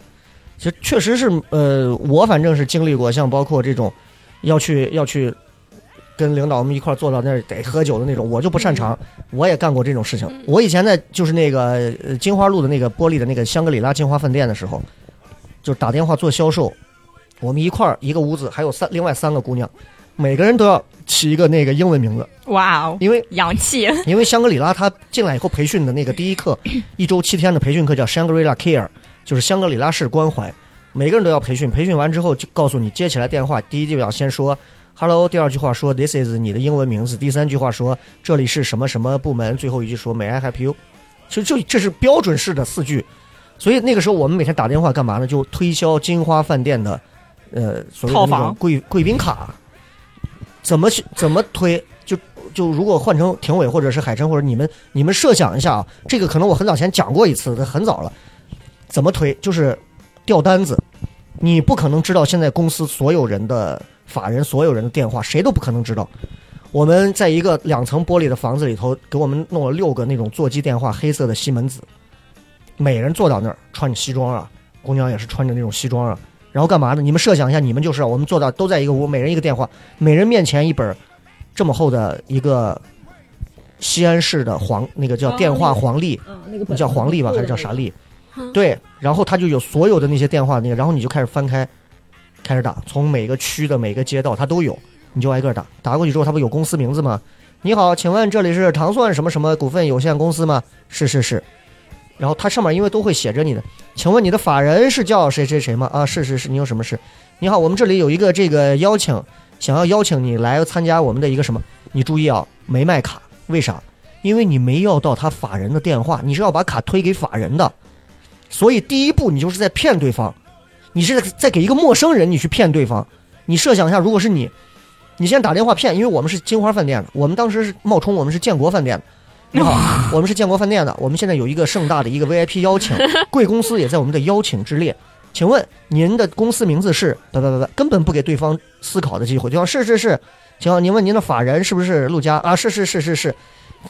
其实确实是呃，我反正是经历过，像包括这种要去要去跟领导们一块儿坐到那儿得喝酒的那种，我就不擅长。我也干过这种事情。我以前在就是那个呃金花路的那个玻璃的那个香格里拉金花饭店的时候，就打电话做销售，我们一块儿一个屋子，还有三另外三个姑娘，每个人都要起一个那个英文名字，哇哦，因为洋气！*laughs* 因为香格里拉他进来以后培训的那个第一课，*laughs* 一周七天的培训课叫 Shangri-La Care，就是香格里拉式关怀，每个人都要培训。培训完之后就告诉你接起来电话，第一句要先说 Hello，第二句话说 This is 你的英文名字，第三句话说这里是什么什么部门，最后一句说 May I help you？就就这是标准式的四句。所以那个时候我们每天打电话干嘛呢？就推销金花饭店的，呃，所谓的那种套房贵贵宾卡，怎么去怎么推？就就如果换成廷伟或者是海琛或者你们你们设想一下啊，这个可能我很早前讲过一次，很早了。怎么推？就是调单子，你不可能知道现在公司所有人的法人所有人的电话，谁都不可能知道。我们在一个两层玻璃的房子里头，给我们弄了六个那种座机电话，黑色的西门子，每人坐到那儿穿着西装啊，姑娘也是穿着那种西装啊，然后干嘛呢？你们设想一下，你们就是啊我们坐到都在一个屋，每人一个电话，每人面前一本这么厚的一个西安市的黄那个叫电话黄历，那叫黄历吧，还是叫啥历？对，然后他就有所有的那些电话那个，然后你就开始翻开，开始打，从每个区的每个街道他都有，你就挨个打，打过去之后，他不有公司名字吗？你好，请问这里是糖蒜什么什么股份有限公司吗？是是是。然后它上面因为都会写着你的，请问你的法人是叫谁谁谁吗？啊，是是是，你有什么事？你好，我们这里有一个这个邀请，想要邀请你来参加我们的一个什么？你注意啊，没卖卡，为啥？因为你没要到他法人的电话，你是要把卡推给法人的，所以第一步你就是在骗对方，你是在在给一个陌生人你去骗对方。你设想一下，如果是你，你先打电话骗，因为我们是金花饭店的，我们当时是冒充我们是建国饭店的。你好，我们是建国饭店的，我们现在有一个盛大的一个 VIP 邀请，*laughs* 贵公司也在我们的邀请之列。请问您的公司名字是？不不不不，根本不给对方思考的机会。对方是是是，请问您问您的法人是不是陆家啊？是是是是是。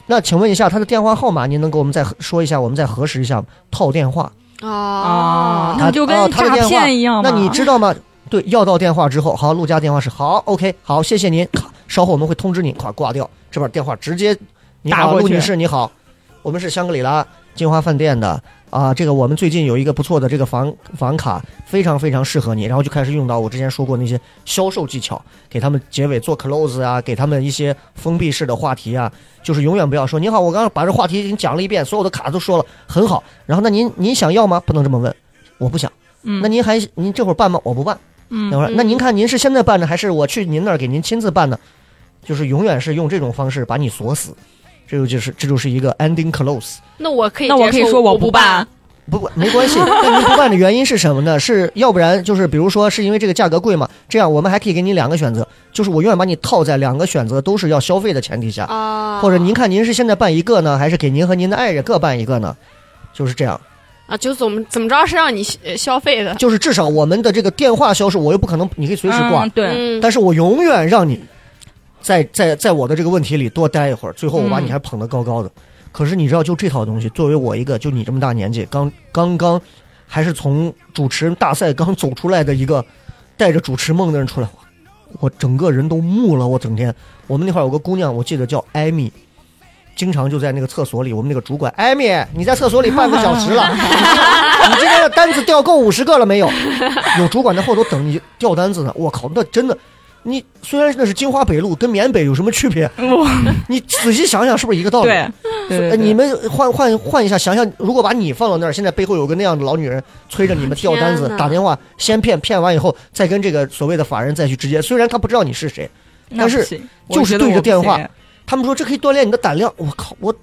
那请问一下他的电话号码，您能给我们再说一下？我们再核实一下套电话。啊哦，那就跟哦他的诈电话骗一样嘛。那你知道吗？对，要到电话之后，好，陆家电话是好，OK，好，谢谢您，稍后我们会通知您，咵挂掉，这边电话直接，你好，打过去陆女士，你好，我们是香格里拉金华饭店的啊，这个我们最近有一个不错的这个房房卡，非常非常适合你，然后就开始用到我之前说过那些销售技巧，给他们结尾做 close 啊，给他们一些封闭式的话题啊，就是永远不要说你好，我刚刚把这话题已经讲了一遍，所有的卡都说了，很好，然后那您您想要吗？不能这么问，我不想。嗯那您还您这会儿办吗？我不办。嗯等会儿，那您看您是现在办呢，还是我去您那儿给您亲自办呢？就是永远是用这种方式把你锁死，这个就是这就是一个 ending close。那我可以那我可以说我不不办。不不没关系，那您不办的原因是什么呢？是要不然就是比如说是因为这个价格贵嘛？这样我们还可以给你两个选择，就是我永远把你套在两个选择都是要消费的前提下，啊，或者您看您是现在办一个呢，还是给您和您的爱人各办一个呢？就是这样。啊，就怎么怎么着是让你呃消费的，就是至少我们的这个电话销售，我又不可能，你可以随时挂，嗯对，嗯，但是我永远让你在在在我的这个问题里多待一会儿，最后我把你还捧得高高的。可是你知道，就这套东西，作为我一个就你这么大年纪，刚刚刚还是从主持人大赛刚走出来的一个带着主持梦的人出来，我我整个人都木了。我整天，我们那块儿有个姑娘，我记得叫艾米。经常就在那个厕所里，我们那个主管，艾米，你在厕所里半个小时了，*laughs* 你今天的单子掉够五十个了没有？有主管在后头等你掉单子呢。我靠，那真的，你虽然那是金华北路，跟缅北有什么区别？*laughs* 你仔细想想，是不是一个道理？对对呃，对，你们换换换一下，想想，如果把你放到那儿，现在背后有个那样的老女人催着你们调单子打电话，先骗骗完以后，再跟这个所谓的法人再去直接，虽然他不知道你是谁，但是就是对着电话他们说这可以锻炼你的胆量。我靠，我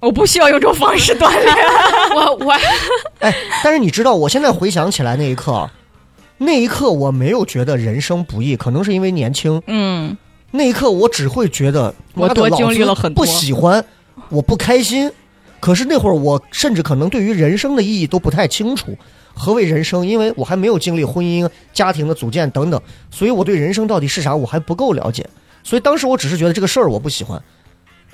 我不需要用这种方式锻炼。*laughs* 我我哎，但是你知道，我现在回想起来那一刻啊，那一刻我没有觉得人生不易，可能是因为年轻，嗯，那一刻我只会觉得我多经历老子了很多不喜欢，我不开心。可是那会儿我甚至可能对于人生的意义都不太清楚，何为人生？因为我还没有经历婚姻、家庭的组建等等，所以我对人生到底是啥我还不够了解。所以当时我只是觉得这个事儿我不喜欢，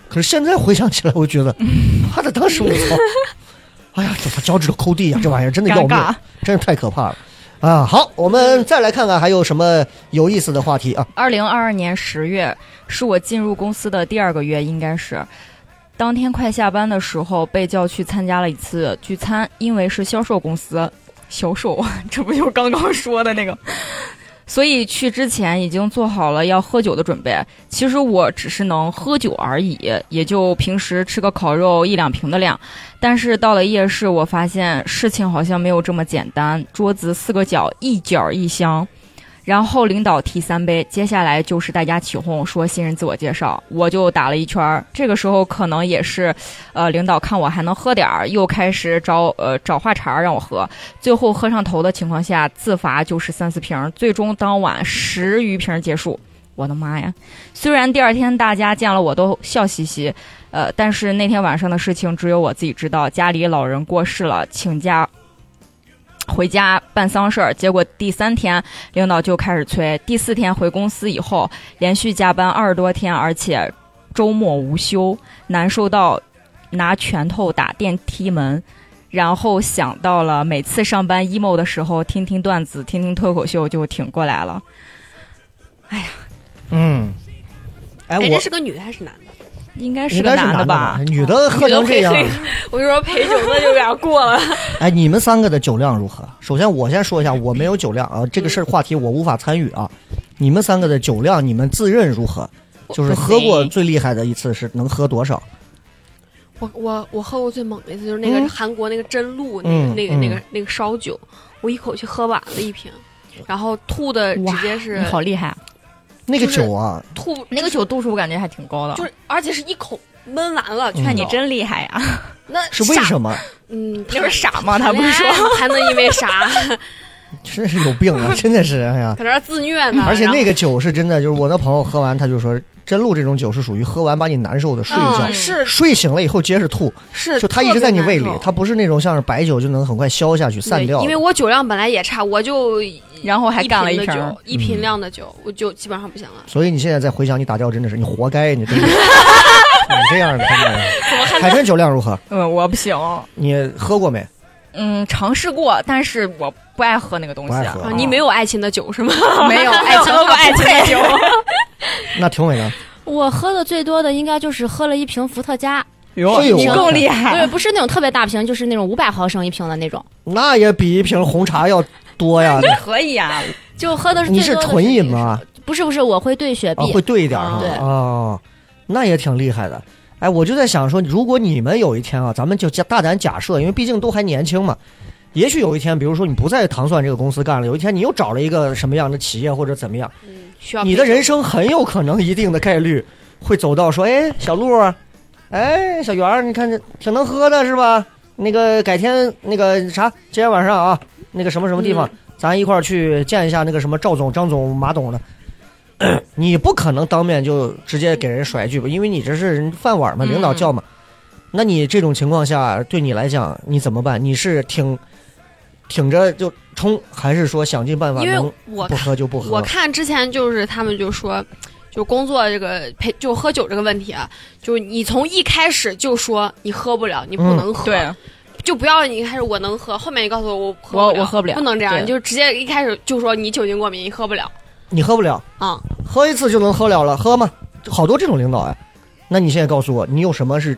可是现在回想起来，我觉得，*laughs* 妈的，当时我操，*laughs* 哎呀，这脚趾头抠地呀、这玩意儿真的要命，真是太可怕了。啊，好，我们再来看看还有什么有意思的话题啊？二零二二年十月是我进入公司的第二个月，应该是。当天快下班的时候，被叫去参加了一次聚餐，因为是销售公司，销售，*laughs* 这不就是刚刚说的那个？所以去之前已经做好了要喝酒的准备。其实我只是能喝酒而已，也就平时吃个烤肉一两瓶的量。但是到了夜市，我发现事情好像没有这么简单。桌子四个角，一角一箱。然后领导提三杯，接下来就是大家起哄说新人自我介绍，我就打了一圈儿。这个时候可能也是，呃，领导看我还能喝点儿，又开始找呃找话茬儿让我喝。最后喝上头的情况下，自罚就是三四瓶儿，最终当晚十余瓶儿结束。我的妈呀！虽然第二天大家见了我都笑嘻嘻，呃，但是那天晚上的事情只有我自己知道。家里老人过世了，请假回家办丧事儿，结果第三天领导就开始催，第四天回公司以后连续加班二十多天，而且周末无休，难受到拿拳头打电梯门。然后想到了每次上班 emo 的时候，听听段子，听听脱口秀就挺过来了。哎呀嗯，哎，哎，我这是个女的还是男的？应该是个男的吧？女的喝成这样，*laughs* 我就说陪酒那就有点过了。*laughs* 哎，你们三个的酒量如何？首先，我先说一下，我没有酒量啊，这个事儿话题我无法参与啊。你们三个的酒量，你们自认如何？就是喝过最厉害的一次是能喝多少？我我我喝过最猛的一次就是那个嗯韩国那个真露那嗯个那个那个嗯那个烧酒，我一口气喝完了一瓶，然后吐的直接是好厉害！啊那个酒啊，吐那个酒度数我感觉还挺高的，就是而且是一口闷完了，劝你真厉害呀！*laughs* 那是为什么？嗯，那不是傻吗？他不是说还能因为啥？*laughs* 真是有病啊！真的是，哎呀！搁这儿自虐呢？而且那个酒是真的，就是我的朋友喝完，他就说，真露这种酒是属于喝完把你难受的，睡一觉，嗯是睡醒了以后接着吐，是，就它一直在你胃里它不是那种像是白酒就能很快消下去散掉因为我酒量本来也差，我就然后还干了一一瓶的酒，一瓶量的酒，我就基本上不行了。所以你现在再回想你打掉，真的是你活该，你真的。*laughs* 你这样的。海参酒量如何？嗯，我不行。你喝过没？嗯，尝试过，但是我不爱喝那个东西。啊，你没有爱情的酒是吗？*laughs* 没有爱情喝过爱情的酒。*laughs* 那挺伟呢？我喝的最多的应该就是喝了一瓶伏特加，哟你更厉害！对。不是那种特别大瓶，就是那种五百毫升一瓶的那种，那也比一瓶红茶要多呀。*laughs* 可以啊，就喝的是你是最多的纯饮吗？不是不是，我会兑雪啊，碧会。兑一点儿是吧对哦，那也挺厉害的。哎，我就在想说，如果你们有一天啊，咱们就假大胆假设，因为毕竟都还年轻嘛，也许有一天，比如说你不在糖蒜这个公司干了，有一天你又找了一个什么样的企业或者怎么样，你的人生很有可能一定的概率会走到说，哎，小鹿啊，哎，小圆儿，你看这挺能喝的是吧？那个改天那个啥，今天晚上啊，那个什么什么地方，咱一块儿去见一下那个什么赵总、张总、马总的。*clears throat* 你不可能当面就直接给人甩一句吧，因为你这是人饭碗嘛，嗯领导叫嘛。那你这种情况下，对你来讲，你怎么办？你是挺挺着就冲，还是说想尽办法因为我不喝就不喝？我看之前就是他们就说，就工作这个陪就喝酒这个问题啊，就是你从一开始就说你喝不了，你不嗯能喝，对，就不要你一开始我能喝，后面你告诉我我喝我我喝不了不能这样，你就直接一开始就说你酒精过敏，你喝不了你喝不了，啊、喝一次就能喝了了，喝吗？好多这种领导哎。那你现在告诉我，你有什么是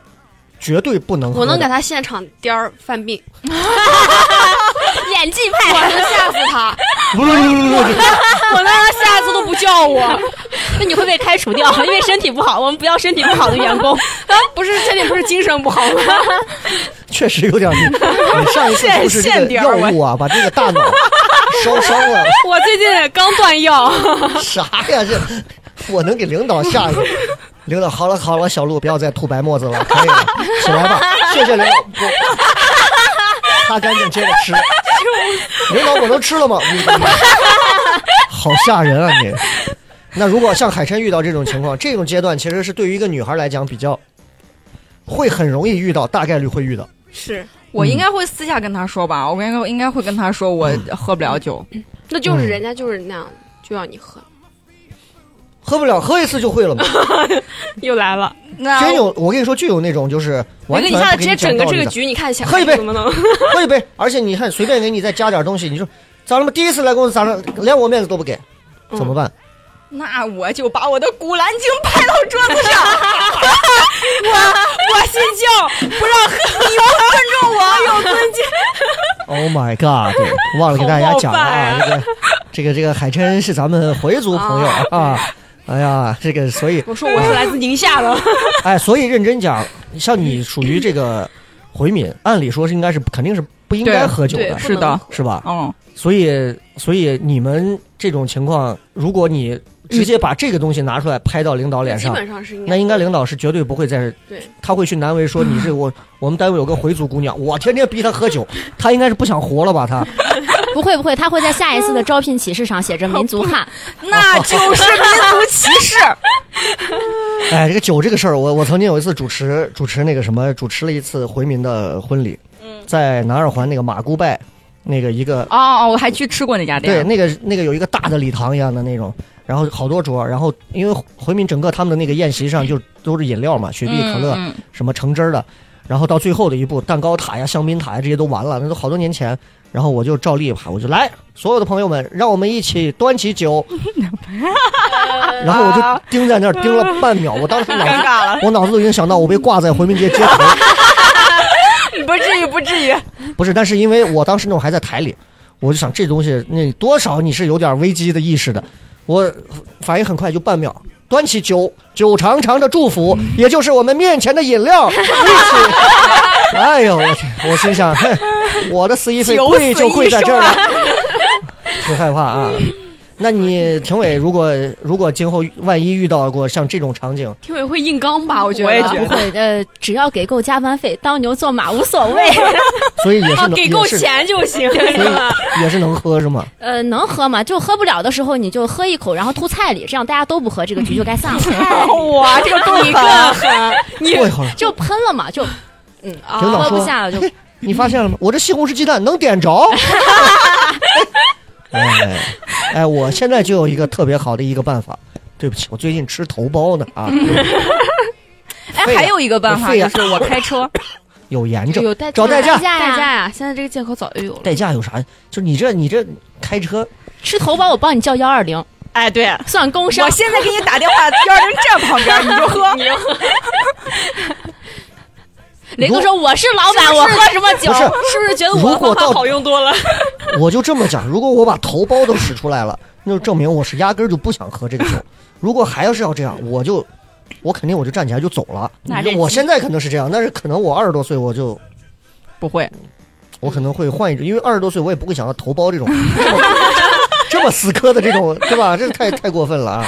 绝对不能喝？我能给他现场颠儿犯病，*laughs* 演技派我派，能吓死他，不不不不不，我让他下次都不叫我。那你会被开除掉，因为身体不好。我们不要身体不好的员工。啊，不是身体不是精神不好吗？*laughs* 确实有点你。你上一次是不是这个现点儿药物啊，把这个大脑烧伤了？我最近刚断药，啥呀？这我能给领导吓一个。领导，好了好了，小鹿不要再吐白沫子了，可以了，起来吧，谢谢领导。不擦干净接着吃。领导，我能吃了吗？你你好吓人啊你！那如果像海参遇到这种情况，这种阶段其实是对于一个女孩来讲比较会很容易遇到，大概率会遇到。是，我应该会私下跟他说吧，我应该应该会跟他说我喝不了酒。那就是人家就是那样，就要你喝。喝不了，喝一次就会了嘛。*laughs* 又来了，那真有，我跟你说，就有那种就是我跟完全不给你整个这个局，你看想喝一杯怎么能？*laughs* 喝一杯，而且你看随便给你再加点东西，你说咋了嘛第一次来公司，咋了连我面子都不给，嗯怎么办？那我就把我的古兰经拍到桌子上，*laughs* 我我信教，不让喝，你不尊重我，有尊敬。Oh my god！对，忘了给大家讲了啊，这个这个这个海琛是咱们回族朋友啊。哎呀，这个所以我说我是来自宁夏的，*laughs* 哎，所以认真讲，像你属于这个回民，按理说是应该是肯定是不应该喝酒的，是的，是吧？嗯，所以所以你们这种情况，如果你直接把这个东西拿出来拍到领导脸基上，本上是应该。那应该领导是绝对不会在对，他会去难为说你是我我们单位有个回族姑娘，我天天逼她喝酒，她应该是不想活了吧？她不会不会，他会在下一次的招聘启事上写着 *laughs* 民族汉。那就是民族歧视。*laughs* 哎，这个酒这个事儿，我我曾经有一次主持主持那个什么，主持了一次回民的婚礼，在南二环那个马姑拜那个一个哦哦，我还去吃过那家店对。那个那个有一个大的礼堂一样的那种，然后好多桌，然后因为回民整个他们的那个宴席上就都是饮料嘛，雪碧、可乐。嗯，嗯什么橙汁儿的，然后到最后的一步，蛋糕塔呀、香槟塔呀这些都完了，那都好多年前。然后我就照例吧，我就来，所有的朋友们，让我们一起端起酒。*laughs* 然后我就盯在那儿盯了半秒，我当时脑子 *laughs* 我脑子都已经想到我被挂在回民街街头，*laughs* 不至于，不至于。不是，但是因为我当时那种还在台里，我就想这东西那多少你是有点危机的意识的，我反应很快，就半秒。端起酒，酒长长的祝福，也就是我们面前的饮料，*laughs* 一起。哎呦，我去！我心想，哼，我的死一费九贵就死一贵在这儿了生，挺害怕啊。那你评委，如果如果今后万一遇到过像这种场景，评委会硬刚吧？我觉得，我也觉得不会，呃，只要给够加班费，当牛做马无所谓。*laughs* 所以也是给够钱就行。所以也是能喝是吗？呃，能喝吗？就喝不了的时候，你就喝一口，然后吐菜里，这样大家都不喝，这个局就该散了。*laughs* 哇，这个更狠，你 *laughs* 就喷了嘛，就领导说喝不下了就。你发现了吗？我这西红柿鸡蛋能点着。哎哎，我现在就有一个特别好的一个办法。对不起，我最近吃头孢呢啊。*laughs* 哎，还有一个办法就是我开车，*coughs* 有炎症，有代找代驾代代驾驾呀，现在这个借口早就有了。代驾有啥？就你这你这开车，吃头孢我帮你叫幺二零，哎，对，算工伤我。现在给你打电话，幺二零站旁边，你就喝。*laughs* 雷哥说我是老板，我喝什么酒？不是 *laughs* 是不是觉得如果到好用多了？*laughs* 我就这么讲，如果我把头孢都使出来了，那就证明我是压根儿就不想喝这个酒。如果还要是要这样，我就我肯定我就站起来就走了。那我现在可能是这样，但是可能我二十多岁我就不会，我可能会换一种，因为二十多岁我也不会想到头孢这种这么这么死磕的这种，对吧？这太太过分了啊！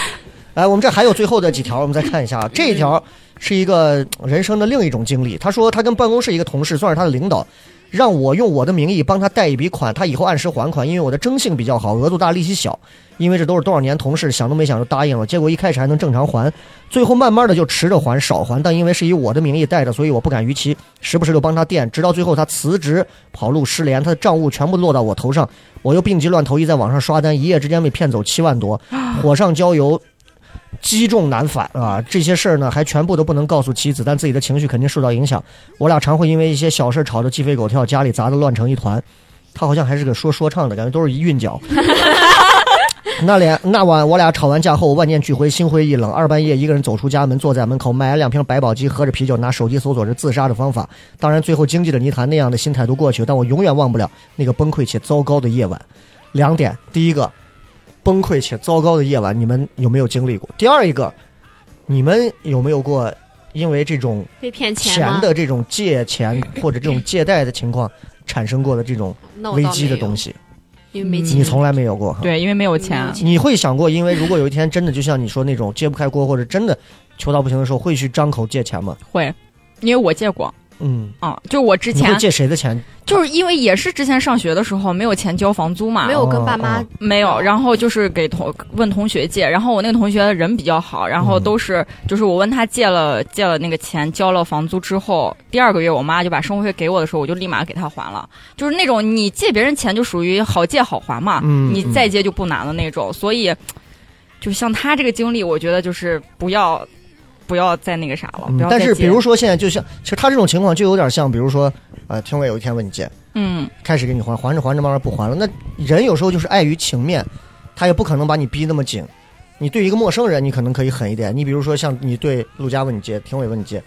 来，我们这还有最后的几条，我们再看一下啊。这一条是一个人生的另一种经历。他说他跟办公室一个同事，算是他的领导，让我用我的名义帮他贷一笔款，他以后按时还款，因为我的征信比较好，额度大，利息小。因为这都是多少年同事，想都没想就答应了。结果一开始还能正常还，最后慢慢的就迟着还，少还。但因为是以我的名义贷的，所以我不敢逾期，时不时就帮他垫，直到最后他辞职跑路失联，他的账务全部落到我头上，我又病急乱投医，在网上刷单，一夜之间被骗走七万多，火上浇油。*laughs* *laughs* 积重难返啊！这些事儿呢，还全部都不能告诉妻子，但自己的情绪肯定受到影响。我俩常会因为一些小事吵得鸡飞狗跳，家里砸得乱成一团。他好像还是个说说唱的，感觉都是一韵脚。*laughs* 那连那晚我俩吵完架后，万念俱灰，心灰意冷。二半夜一个人走出家门，坐在门口，买了两瓶百宝鸡，喝着啤酒，拿手机搜索着自杀的方法。当然，最后经济的泥潭那样的心态都过去，但我永远忘不了那个崩溃且糟糕的夜晚。两点，第一个，崩溃且糟糕的夜晚，你们有没有经历过？第二一个，你们有没有过因为这种被骗钱？钱的这种借钱或者这种借贷的情况产生过的这种危机的东，西？因为没钱。你从来没有过哈？对，因为没有钱啊。你会想过，因为如果有一天真的就像你说那种揭不开锅，或者真的求到不行的时候，会去张口借钱吗？会，因为我借过嗯，啊，就我之前借谁的钱？就是因为也是之前上学的时候没有钱交房租嘛，没有跟爸妈哦没有，然后就是给同问同学借，然后我那个同学人比较好，然后都是、就是我问他借了借了那个钱，交了房租之后，第二个月我妈就把生活费给我的时候，我就立马给他还了，就是那种你借别人钱就属于好借好还嘛，嗯你再借就不难的那种，所以就像他这个经历，我觉得就是不要不要再那个啥了，但是比如说现在就像，其实他这种情况就有点像，比如说，呃，听伟有一天问你借，嗯开始给你还，还着还着慢慢不还了。那人有时候就是碍于情面，他也不可能把你逼那么紧。你对一个陌生人，你可能可以狠一点。你比如说像你对陆佳问你借，听伟问你借，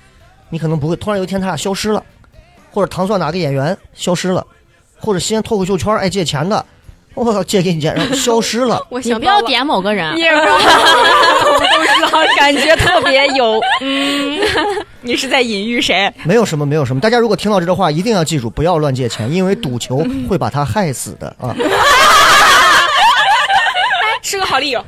你可能不会。突然有一天他俩消失了，或者糖蒜哪个演员消失了，或者西安脱口秀圈爱借钱的，我靠借给你钱，然后消失了。*laughs* 我你不要点某个人，你也不 *laughs* 知道，感觉特别有，嗯，*laughs* 你是在隐喻谁？没有什么，没有什么。大家如果听到这段话，一定要记住，不要乱借钱，因为赌球会把他害死的啊！是个好理由。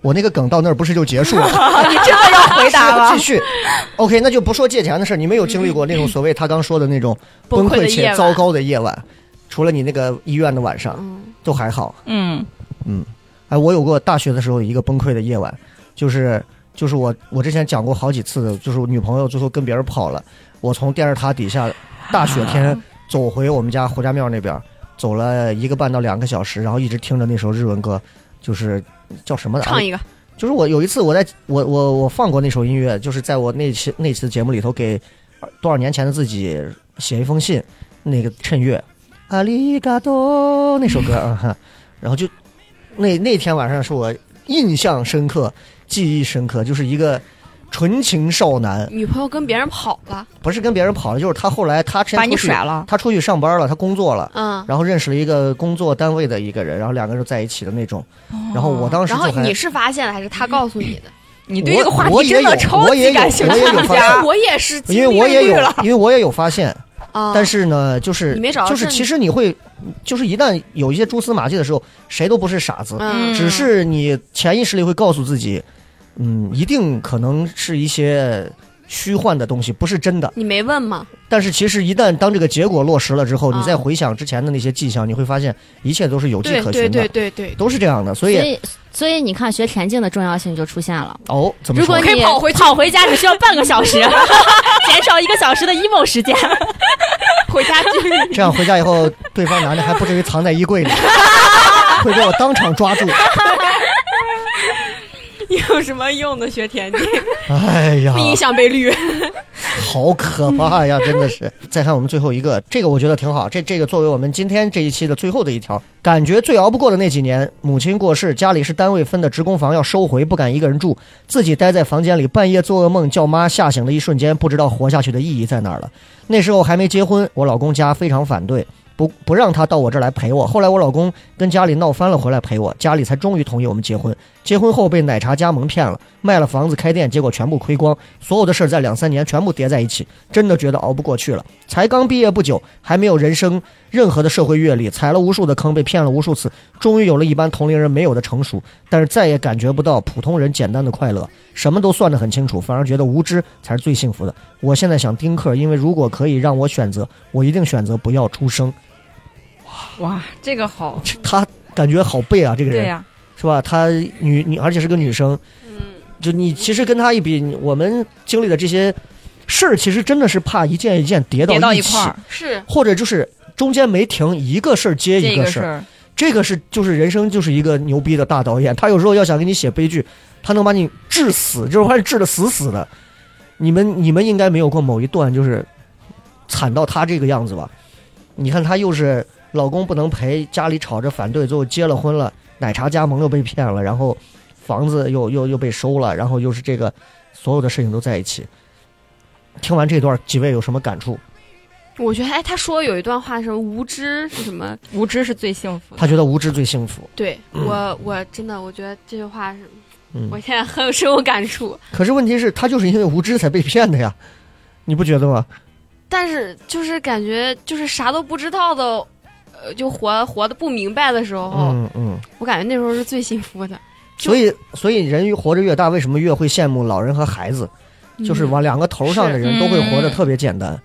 我那个梗到那儿不是就结束了？你真的要回答了继？续。OK，那就不说借钱的事儿。你没有经历过那种所谓他刚说的那种崩溃且糟糕的夜晚？除了你那个医院的晚上，嗯都还好。嗯哎，我有过大学的时候一个崩溃的夜晚，就是就是我我之前讲过好几次的，就是我女朋友最后跟别人跑了，我从电视塔底下大雪天走回我们家胡家庙那边，走了一个半到两个小时，然后一直听着那首日文歌，就是叫什么来着？唱一个，就是我有一次我在我我我放过那首音乐，就是在我那期那次节目里头给多少年前的自己写一封信，那个趁月，阿里嘎多那首歌 *laughs* 啊哈，然后就那那天晚上是我印象深刻、记忆深刻，就是一个纯情少男，女朋友跟别人跑了，不是跟别人跑了，就是他后来他把你甩了。他出去上班了，他工作了。嗯，然后认识了一个工作单位的一个人，然后两个人在一起的那种。然后我当时然后你是发现了还是他告诉你的？你对这个话题真的超级感兴趣我也是因为我也有，因为我也有发现，啊，但是呢，就是就是其实你会，就是一旦有一些蛛丝马迹的时候，谁都不是傻子，嗯。只是你潜意识里会告诉自己，嗯，一定可能是一些虚幻的东西，不是真的。你没问吗？但是其实一旦当这个结果落实了之后，啊你再回想之前的那些迹象，你会发现一切都是有迹可循的，对对对，都是这样的。所以所以所以你看学田径的重要性就出现了。哦，怎么说如果？你跑回去跑回家只需要半个小时，*laughs* 减少一个小时的 emo 时间。*laughs* 回家去这样回家以后，对方男的还不至于藏在衣柜里，会被我当场抓住。*laughs* 有什么用呢？学田径哎呀，不影响被绿。*laughs* 好可怕呀，真的是。再看我们最后一个，这个我觉得挺好。这这个作为我们今天这一期的最后的一条，感觉最熬不过的那几年，母亲过世，家里是单位分的职工房，要收回，不敢一个人住，自己待在房间里，半夜做噩梦，叫妈吓醒的一瞬间，不知道活下去的意义在哪儿了。那时候还没结婚，我老公家非常反对。不不让他到我这儿来陪我。后来我老公跟家里闹翻了，回来陪我，家里才终于同意我们结婚。结婚后被奶茶加盟骗了，卖了房子开店，结果全部亏光，所有的事儿在两三年全部叠在一起，真的觉得熬不过去了。才刚毕业不久，还没有人生任何的社会阅历，踩了无数的坑，被骗了无数次，终于有了一般同龄人没有的成熟，但是再也感觉不到普通人简单的快乐，什么都算得很清楚，反而觉得无知才是最幸福的。我现在想丁克，因为如果可以让我选择，我一定选择不要出生。哇，这个好，他感觉好背啊，这个人、对呀、是吧？她女女，而且是个女生，就你其实跟她一比，我们经历的这些事儿，其实真的是怕一件一件叠到叠到一起块儿，是或者就是中间没停，一个事儿接这一个事儿。个事儿，这个是就是人生就是一个牛逼的大导演，他有时候要想给你写悲剧，他能把你治死，就是把你治的死死的。你们你们应该没有过某一段就是惨到他这个样子吧？你看他又是老公不能陪，家里吵着反对，最后结了婚了，奶茶加盟又被骗了，然后房子又又又被收了，然后又是这个所有的事情都在一起。听完这段，几位有什么感触？我觉得，哎，他说有一段话是无知是什么？无知是最幸福。他觉得无知最幸福。对我，我真的我觉得这句话是，嗯我现在很有深有感触。*laughs* 可是问题是，他就是因为无知才被骗的呀，你不觉得吗？但是就是感觉就是啥都不知道的，呃，就活活的不明白的时候，嗯嗯。我感觉那时候是最幸福的。所以，所以人活着越大，为什么越会羡慕老人和孩子？就是嗯往两个头上的人都会活得特别简单，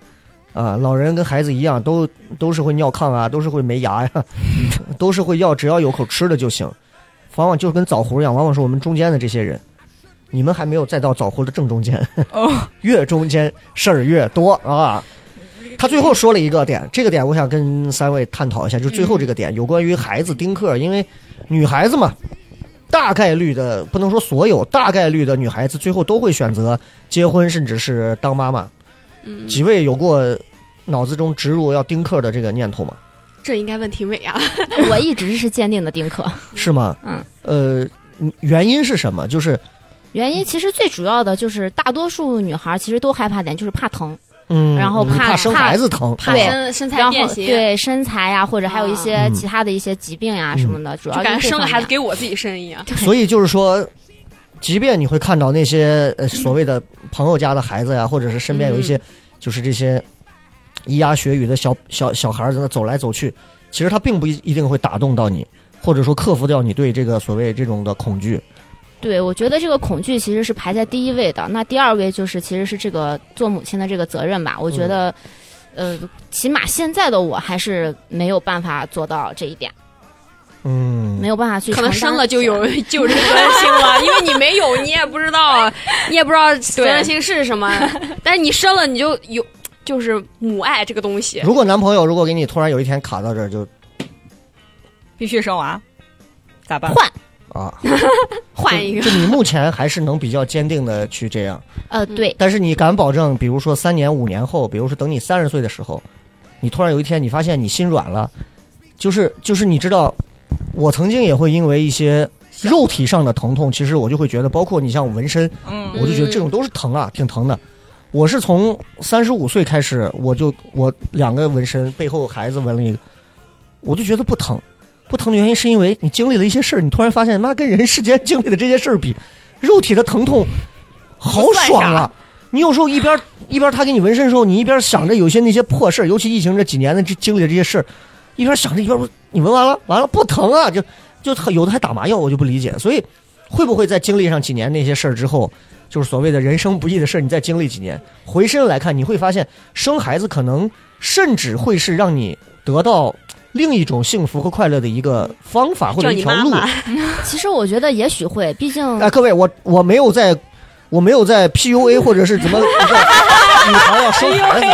啊，老人跟孩子一样，都都是会尿炕啊，都是会没牙呀，*laughs* 都是会要，只要有口吃的就行。往往就跟枣核一样，往往是我们中间的这些人，你们还没有再到枣核的正中间，哦，*laughs* 越中间事儿越多啊。他最后说了一个点，这个点我想跟三位探讨一下，就是最后这个点，有关于孩子丁克，因为女孩子嘛，大概率的不能说所有，大概率的女孩子最后都会选择结婚，甚至是当妈妈。嗯，几位有过脑子中植入要丁克的这个念头吗？这应该问题伟啊。*laughs* 我一直是坚定的丁克。是吗？嗯。呃，原因是什么？就是原因其实最主要的就是大多数女孩其实都害怕点，就是怕疼，嗯，然后怕生孩子疼，怕对身身材然变形，后对身材呀，或者还有一些嗯其他的一些疾病呀什么的，主要就感觉生了孩子给我自己生一样。所以就是说，即便你会看到那些呃所谓的朋友家的孩子呀，或者是身边有一些就是这些咿呀学语的小小小孩儿在那走来走去，其实他并不一一定会打动到你，或者说克服掉你对这个所谓这种的恐惧。对，我觉得这个恐惧其实是排在第一位的。那第二位就是其实是这个做母亲的这个责任吧。我觉得，呃，起码现在的我还是没有办法做到这一点，嗯，没有办法去可能生了就有 *laughs* 就有这个责任心了，因为你没有，你也不知道，啊你也不知道责任心是什么。但是你生了，你就有，就是母爱这个东西。如果男朋友如果给你突然有一天卡到这儿就必须生娃，咋办？换啊，*laughs* 换一个就，你目前还是能比较坚定的去这样，呃，对，但是你敢保证，比如说三年五年后，比如说等你三十岁的时候，你突然有一天你发现你心软了，就是就是你知道，我曾经也会因为一些肉体上的疼痛，其实我就会觉得，包括你像纹身，嗯，我就觉得这种都是疼啊，挺疼的。我是从三十五岁开始，我就我两个纹身，背后孩子纹了一个，我就觉得不疼。不疼的原因是因为你经历了一些事儿，你突然发现，妈跟人世间经历的这些事儿比，肉体的疼痛好爽啊！你有时候一边一边他给你纹身的时候，你一边想着有些那些破事儿，尤其疫情这几年的这经历的这些事儿，一边想着一边你纹完了，完了不疼啊，就就有的还打麻药，我就不理解。所以会不会在经历上几年那些事儿之后，就是所谓的人生不易的事儿，你再经历几年，回身来看，你会发现生孩子可能甚至会是让你得到另一种幸福和快乐的一个方法或者一条路。妈妈，*laughs* 其实我觉得也许会，毕竟哎，各位，我我没有在，我没有在 PUA *laughs* 或者是怎么一个女孩要生孩子，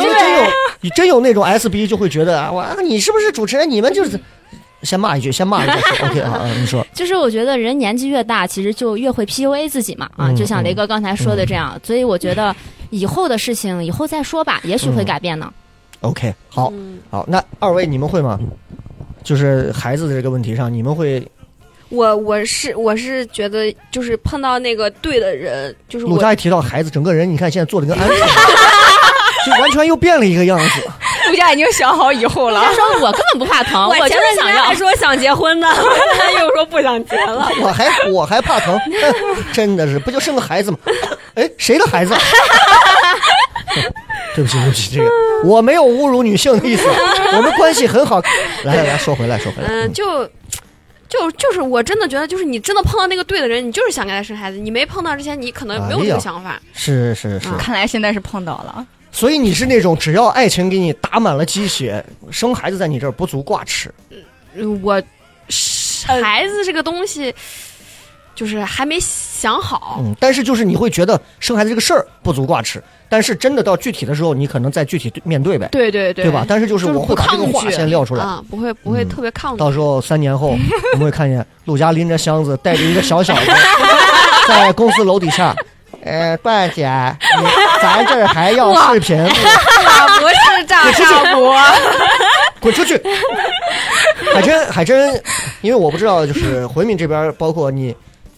因为真有，你真有那种 SB 就会觉得啊，你是不是主持人？你们就是先骂一句，先骂一句。OK 啊，啊你说，*laughs* 就是我觉得人年纪越大，其实就越会 PUA 自己嘛啊，嗯就像雷哥刚才说的这样，所以我觉得以后的事情以后再说吧，也许会改变呢。OK，好，嗯好，那二位你们会吗？就是孩子的这个问题上，你们会？我我是我是觉得就是碰到那个对的人，就是我陆佳一提到孩子，整个人你看现在做的跟鹌鹑一样，*laughs* 就完全又变了一个样子。*laughs* 陆佳已经想好以后了他。说我根本不怕疼，*laughs* 我就是想要。说想结婚呢，*laughs* 他又说不想结了。我还我还怕疼，真的是不就生个孩子吗？哎，谁的孩子？对不起，对不起，这个我没有侮辱女性的意思，我们关系很好。来来来说回来，说回来。嗯，就就就是我真的觉得，就是你真的碰到那个对的人，你就是想跟他生孩子。你没碰到之前，你可能没有这个想法。是是是，看来现在是碰到了，所以你是那种只要爱情给你打满了鸡血，生孩子在你这儿不足挂齿。嗯我孩子这个东西，就是还没想好。嗯，但是就是你会觉得生孩子这个事儿不足挂齿，但是真的到具体的时候，你可能再具体对面对呗，对对对，对吧？但是就是我会把这个话先撂出来。啊，不会不会嗯特别抗拒。到时候三年后，*laughs* 我们会看见陆家拎着箱子，带着一个小小的，*laughs* 在公司楼底下。呃，段姐，你咱 *laughs* 这儿还要视频 *laughs* 不是炸炸锅，滚出去！*laughs* 海珍，海珍，因为我不知道，就是回民这边，包括你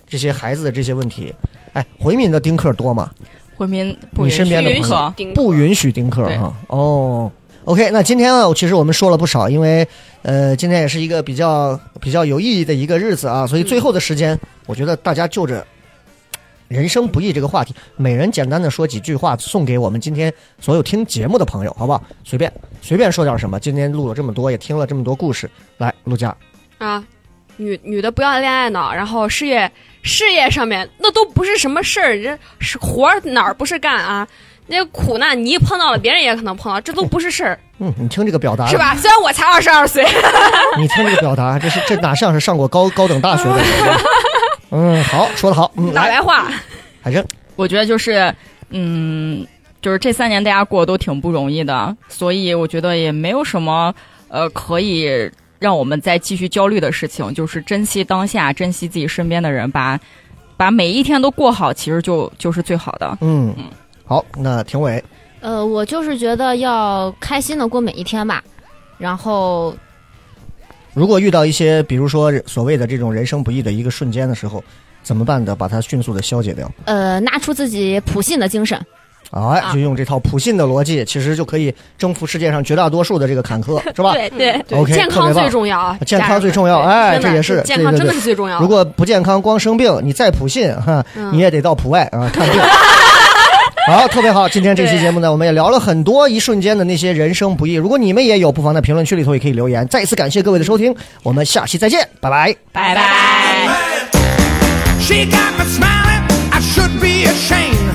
这些孩子的这些问题，哎，回民的丁克多吗？回民不你身边的允许朋友不允许丁克对哈。哦，OK，那今天呢，其实我们说了不少，因为呃，今天也是一个比较比较有意义的一个日子啊，所以最后的时间，我觉得大家就着人生不易这个话题，每人简单的说几句话，送给我们今天所有听节目的朋友，好不好？随便随便说点什么。今天录了这么多，也听了这么多故事，来，陆佳，啊，女女的不要恋爱脑，然后事业事业上面那都不是什么事儿，这是活儿哪儿不是干啊？那苦难你一碰到了，别人也可能碰到，这都不是事儿，嗯，你听这个表达是？吧？虽然我才二十二岁，*laughs* 你听这个表达，这是这哪像是上过高高等大学的人？嗯，好，说得好，嗯，来，大白话，海珍，我觉得就是，嗯，就是这三年大家过得都挺不容易的，所以我觉得也没有什么呃可以让我们再继续焦虑的事情，就是珍惜当下，珍惜自己身边的人，把把每一天都过好，其实就 *laughs* 就是最好的。嗯，好，那庭伟，呃，我就是觉得要开心的过每一天吧，然后如果遇到一些，比如说所谓的这种人生不易的一个瞬间的时候，怎么办的？把它迅速的消解掉。呃拿出自己普信的精神。哎，就用这套普信的逻辑，其实就可以征服世界上绝大多数的这个坎坷，*laughs* 是吧？对对健康最重要啊，健康最重要哎这也是健康真的是最重要的。如果不健康，光生病，你再普信哈，嗯你也得到普外啊看病。*laughs* 好，特别好。今天这期节目呢，我们也聊了很多一瞬间的那些人生不易。如果你们也有，不妨在评论区里头也可以留言。再一次感谢各位的收听，我们下期再见，拜拜。拜拜。She got me smiling, I should be ashamed.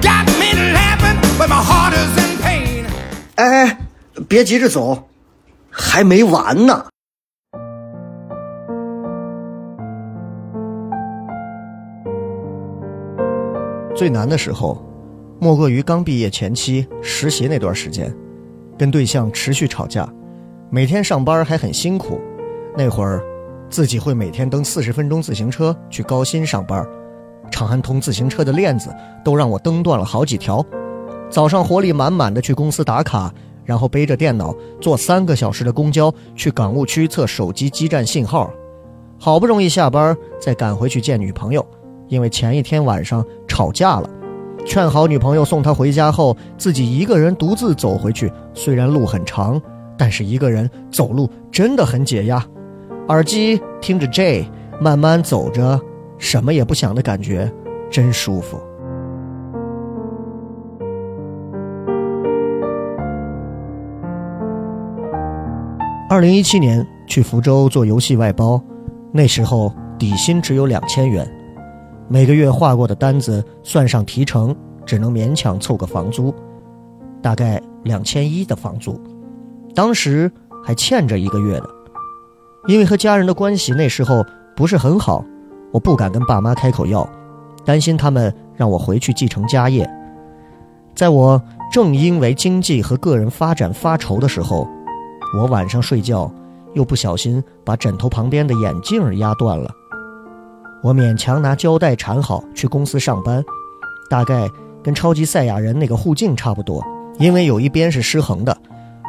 Got me laughing, but my heart is in pain. 哎哎，别急着走，还没完呢。最难的时候，莫过于刚毕业前期实习那段时间，跟对象持续吵架，每天上班还很辛苦。那会儿，自己会每天蹬四十分钟自行车去高新上班，长安通自行车的链子都让我蹬断了好几条。早上活力满满的去公司打卡，然后背着电脑坐三个小时的公交去港务区测手机基站信号，好不容易下班再赶回去见女朋友，因为前一天晚上吵架了，劝好女朋友送她回家后，自己一个人独自走回去。虽然路很长，但是一个人走路真的很解压。耳机听着 J，慢慢走着，什么也不想的感觉，真舒服。二零一七年去福州做游戏外包，那时候底薪只有两千元，每个月划过的单子算上提成，只能勉强凑个房租，大概两千一的房租，当时还欠着一个月的。因为和家人的关系那时候不是很好，我不敢跟爸妈开口要，担心他们让我回去继承家业。在我正因为经济和个人发展发愁的时候，我晚上睡觉又不小心把枕头旁边的眼镜压断了。我勉强拿胶带缠好，去公司上班，大概跟超级赛亚人那个护镜差不多，因为有一边是失衡的。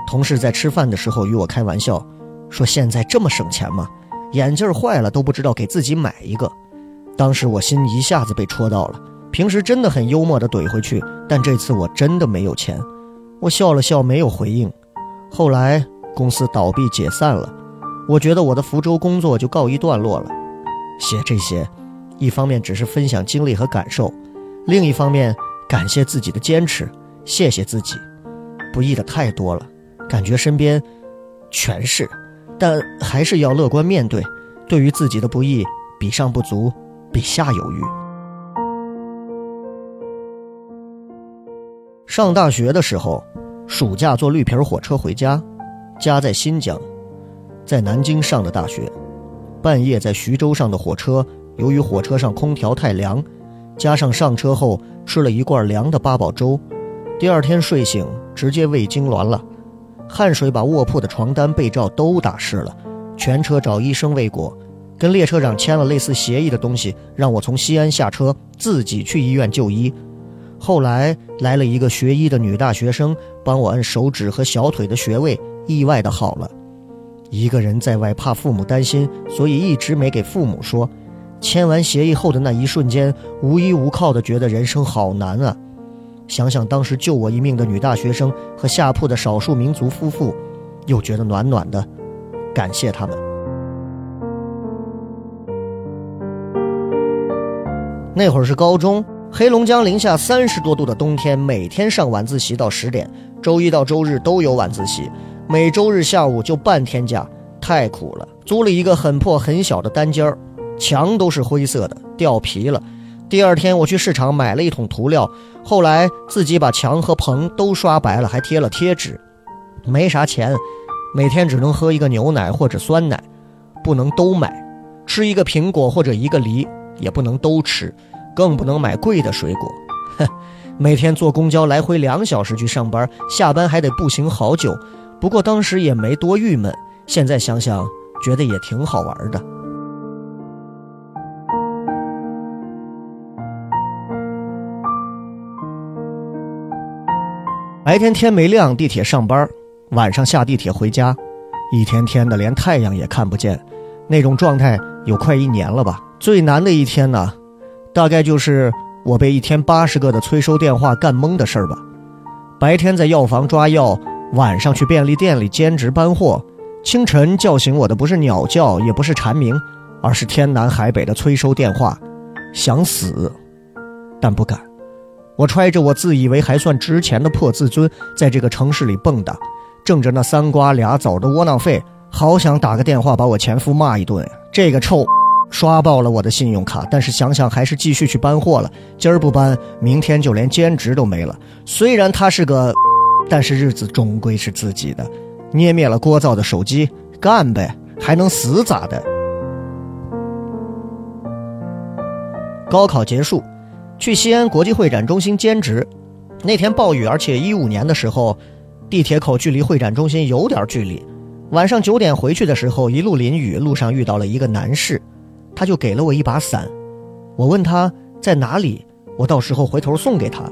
同事在吃饭的时候与我开玩笑，说现在这么省钱吗？眼镜坏了都不知道给自己买一个。当时我心一下子被戳到了，平时真的很幽默的怼回去，但这次我真的没有钱。我笑了笑，没有回应。后来公司倒闭解散了，我觉得我的福州工作就告一段落了。写这些，一方面只是分享经历和感受，另一方面感谢自己的坚持，谢谢自己。不易的太多了，感觉身边全是，但还是要乐观面对。对于自己的不易，比上不足，比下有余。上大学的时候，暑假坐绿皮火车回家，家在新疆，在南京上的大学。半夜在徐州上的火车，由于火车上空调太凉，加上上车后吃了一罐凉的八宝粥，第二天睡醒直接胃痉挛了，汗水把卧铺的床单、被罩都打湿了，全车找医生未果，跟列车长签了类似协议的东西，让我从西安下车自己去医院就医。后来来了一个学医的女大学生，帮我按手指和小腿的穴位，意外的好了。一个人在外，怕父母担心，所以一直没给父母说。签完协议后的那一瞬间，无依无靠的觉得人生好难啊！想想当时救我一命的女大学生和下铺的少数民族夫妇，又觉得暖暖的，感谢他们。那会儿是高中，黑龙江零下三十多度的冬天，每天上晚自习到十点，周一到周日都有晚自习。每周日下午就半天假，太苦了。租了一个很破很小的单间儿，墙都是灰色的，掉皮了。第二天我去市场买了一桶涂料，后来自己把墙和棚都刷白了，还贴了贴纸。没啥钱，每天只能喝一个牛奶或者酸奶，不能都买。吃一个苹果或者一个梨，也不能都吃，更不能买贵的水果。哼，*laughs* 每天坐公交来回两小时去上班，下班还得步行好久。不过当时也没多郁闷，现在想想觉得也挺好玩的。白天天没亮，地铁上班；晚上下地铁回家，一天天的连太阳也看不见，那种状态有快一年了吧。最难的一天呢，大概就是我被一天八十个的催收电话干懵的事儿吧。白天在药房抓药。晚上去便利店里兼职搬货，清晨叫醒我的不是鸟叫，也不是蝉鸣，而是天南海北的催收电话。想死，但不敢。我揣着我自以为还算值钱的破自尊，在这个城市里蹦跶，挣着那三瓜俩枣的窝囊费，好想打个电话把我前夫骂一顿！这个臭，刷爆了我的信用卡。但是想想还是继续去搬货了。今儿不搬，明天就连兼职都没了。虽然他是个。但是日子终归是自己的，捏灭了聒噪的手机，干呗，还能死咋的？高考结束，去西安国际会展中心兼职。那天暴雨，而且一五年的时候，地铁口距离会展中心有点距离。晚上九点回去的时候，一路淋雨，路上遇到了一个男士，他就给了我一把伞。我问他在哪里，我到时候回头送给他。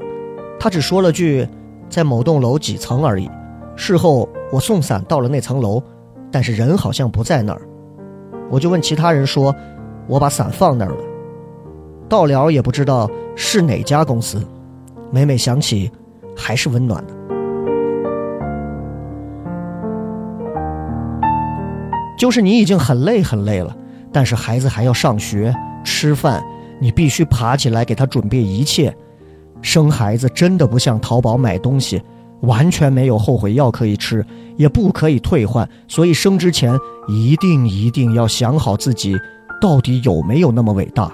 他只说了句。在某栋楼几层而已。事后我送伞到了那层楼，但是人好像不在那儿。我就问其他人说：“我把伞放那儿了。”到了也不知道是哪家公司。每每想起，还是温暖的。就是你已经很累很累了，但是孩子还要上学、吃饭，你必须爬起来给他准备一切。生孩子真的不像淘宝买东西，完全没有后悔药可以吃，也不可以退换。所以生之前一定一定要想好自己到底有没有那么伟大。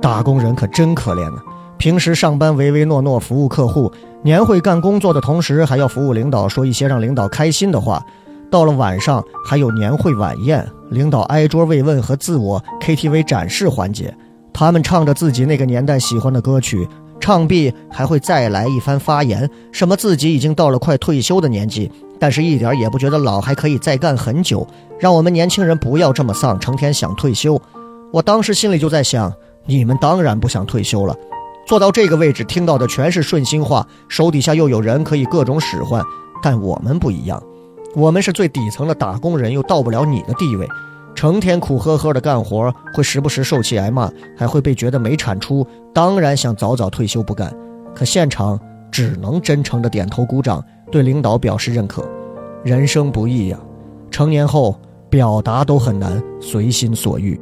打工人可真可怜呢，平时上班唯唯诺诺服务客户，年会干工作的同时还要服务领导，说一些让领导开心的话。到了晚上，还有年会晚宴，领导挨桌慰问和自我 KTV 展示环节。他们唱着自己那个年代喜欢的歌曲，唱毕还会再来一番发言，什么自己已经到了快退休的年纪，但是一点也不觉得老，还可以再干很久，让我们年轻人不要这么丧，成天想退休。我当时心里就在想，你们当然不想退休了，坐到这个位置听到的全是顺心话，手底下又有人可以各种使唤，但我们不一样，我们是最底层的打工人，又到不了你的地位。成天苦呵呵的干活，会时不时受气挨骂，还会被觉得没产出。当然想早早退休不干，可现场只能真诚的点头鼓掌，对领导表示认可。人生不易呀、成年后表达都很难随心所欲。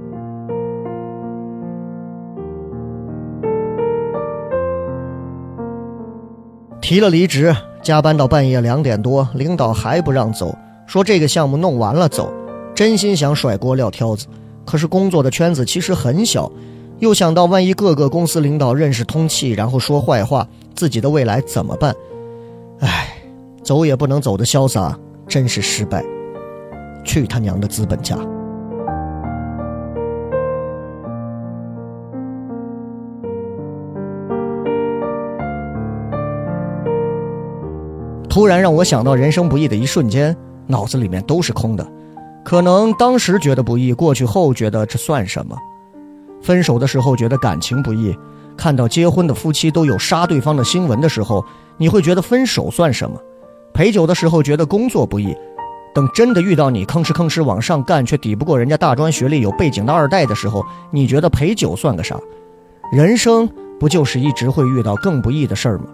提了离职，加班到半夜两点多，领导还不让走，说这个项目弄完了走。真心想甩锅撂挑子，可是工作的圈子其实很小，又想到万一各个公司领导认识通气，然后说坏话，自己的未来怎么办？唉，走也不能走的潇洒，真是失败。去他娘的资本家！突然让我想到人生不易的一瞬间，脑子里面都是空的。可能当时觉得不易，过去后觉得这算什么？分手的时候觉得感情不易，看到结婚的夫妻都有杀对方的新闻的时候，你会觉得分手算什么？陪酒的时候觉得工作不易，等真的遇到你吭哧吭哧往上干却抵不过人家大专学历有背景的二代的时候，你觉得陪酒算个啥？人生不就是一直会遇到更不易的事儿吗？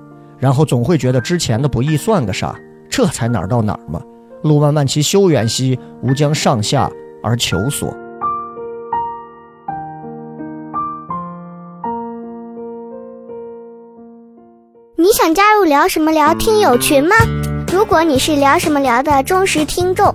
然后总会觉得之前的不易算个啥？这才哪儿到哪儿嘛。路漫漫其修远兮，吾将上下而求索。你想加入聊什么聊听友群吗？如果你是聊什么聊的忠实听众，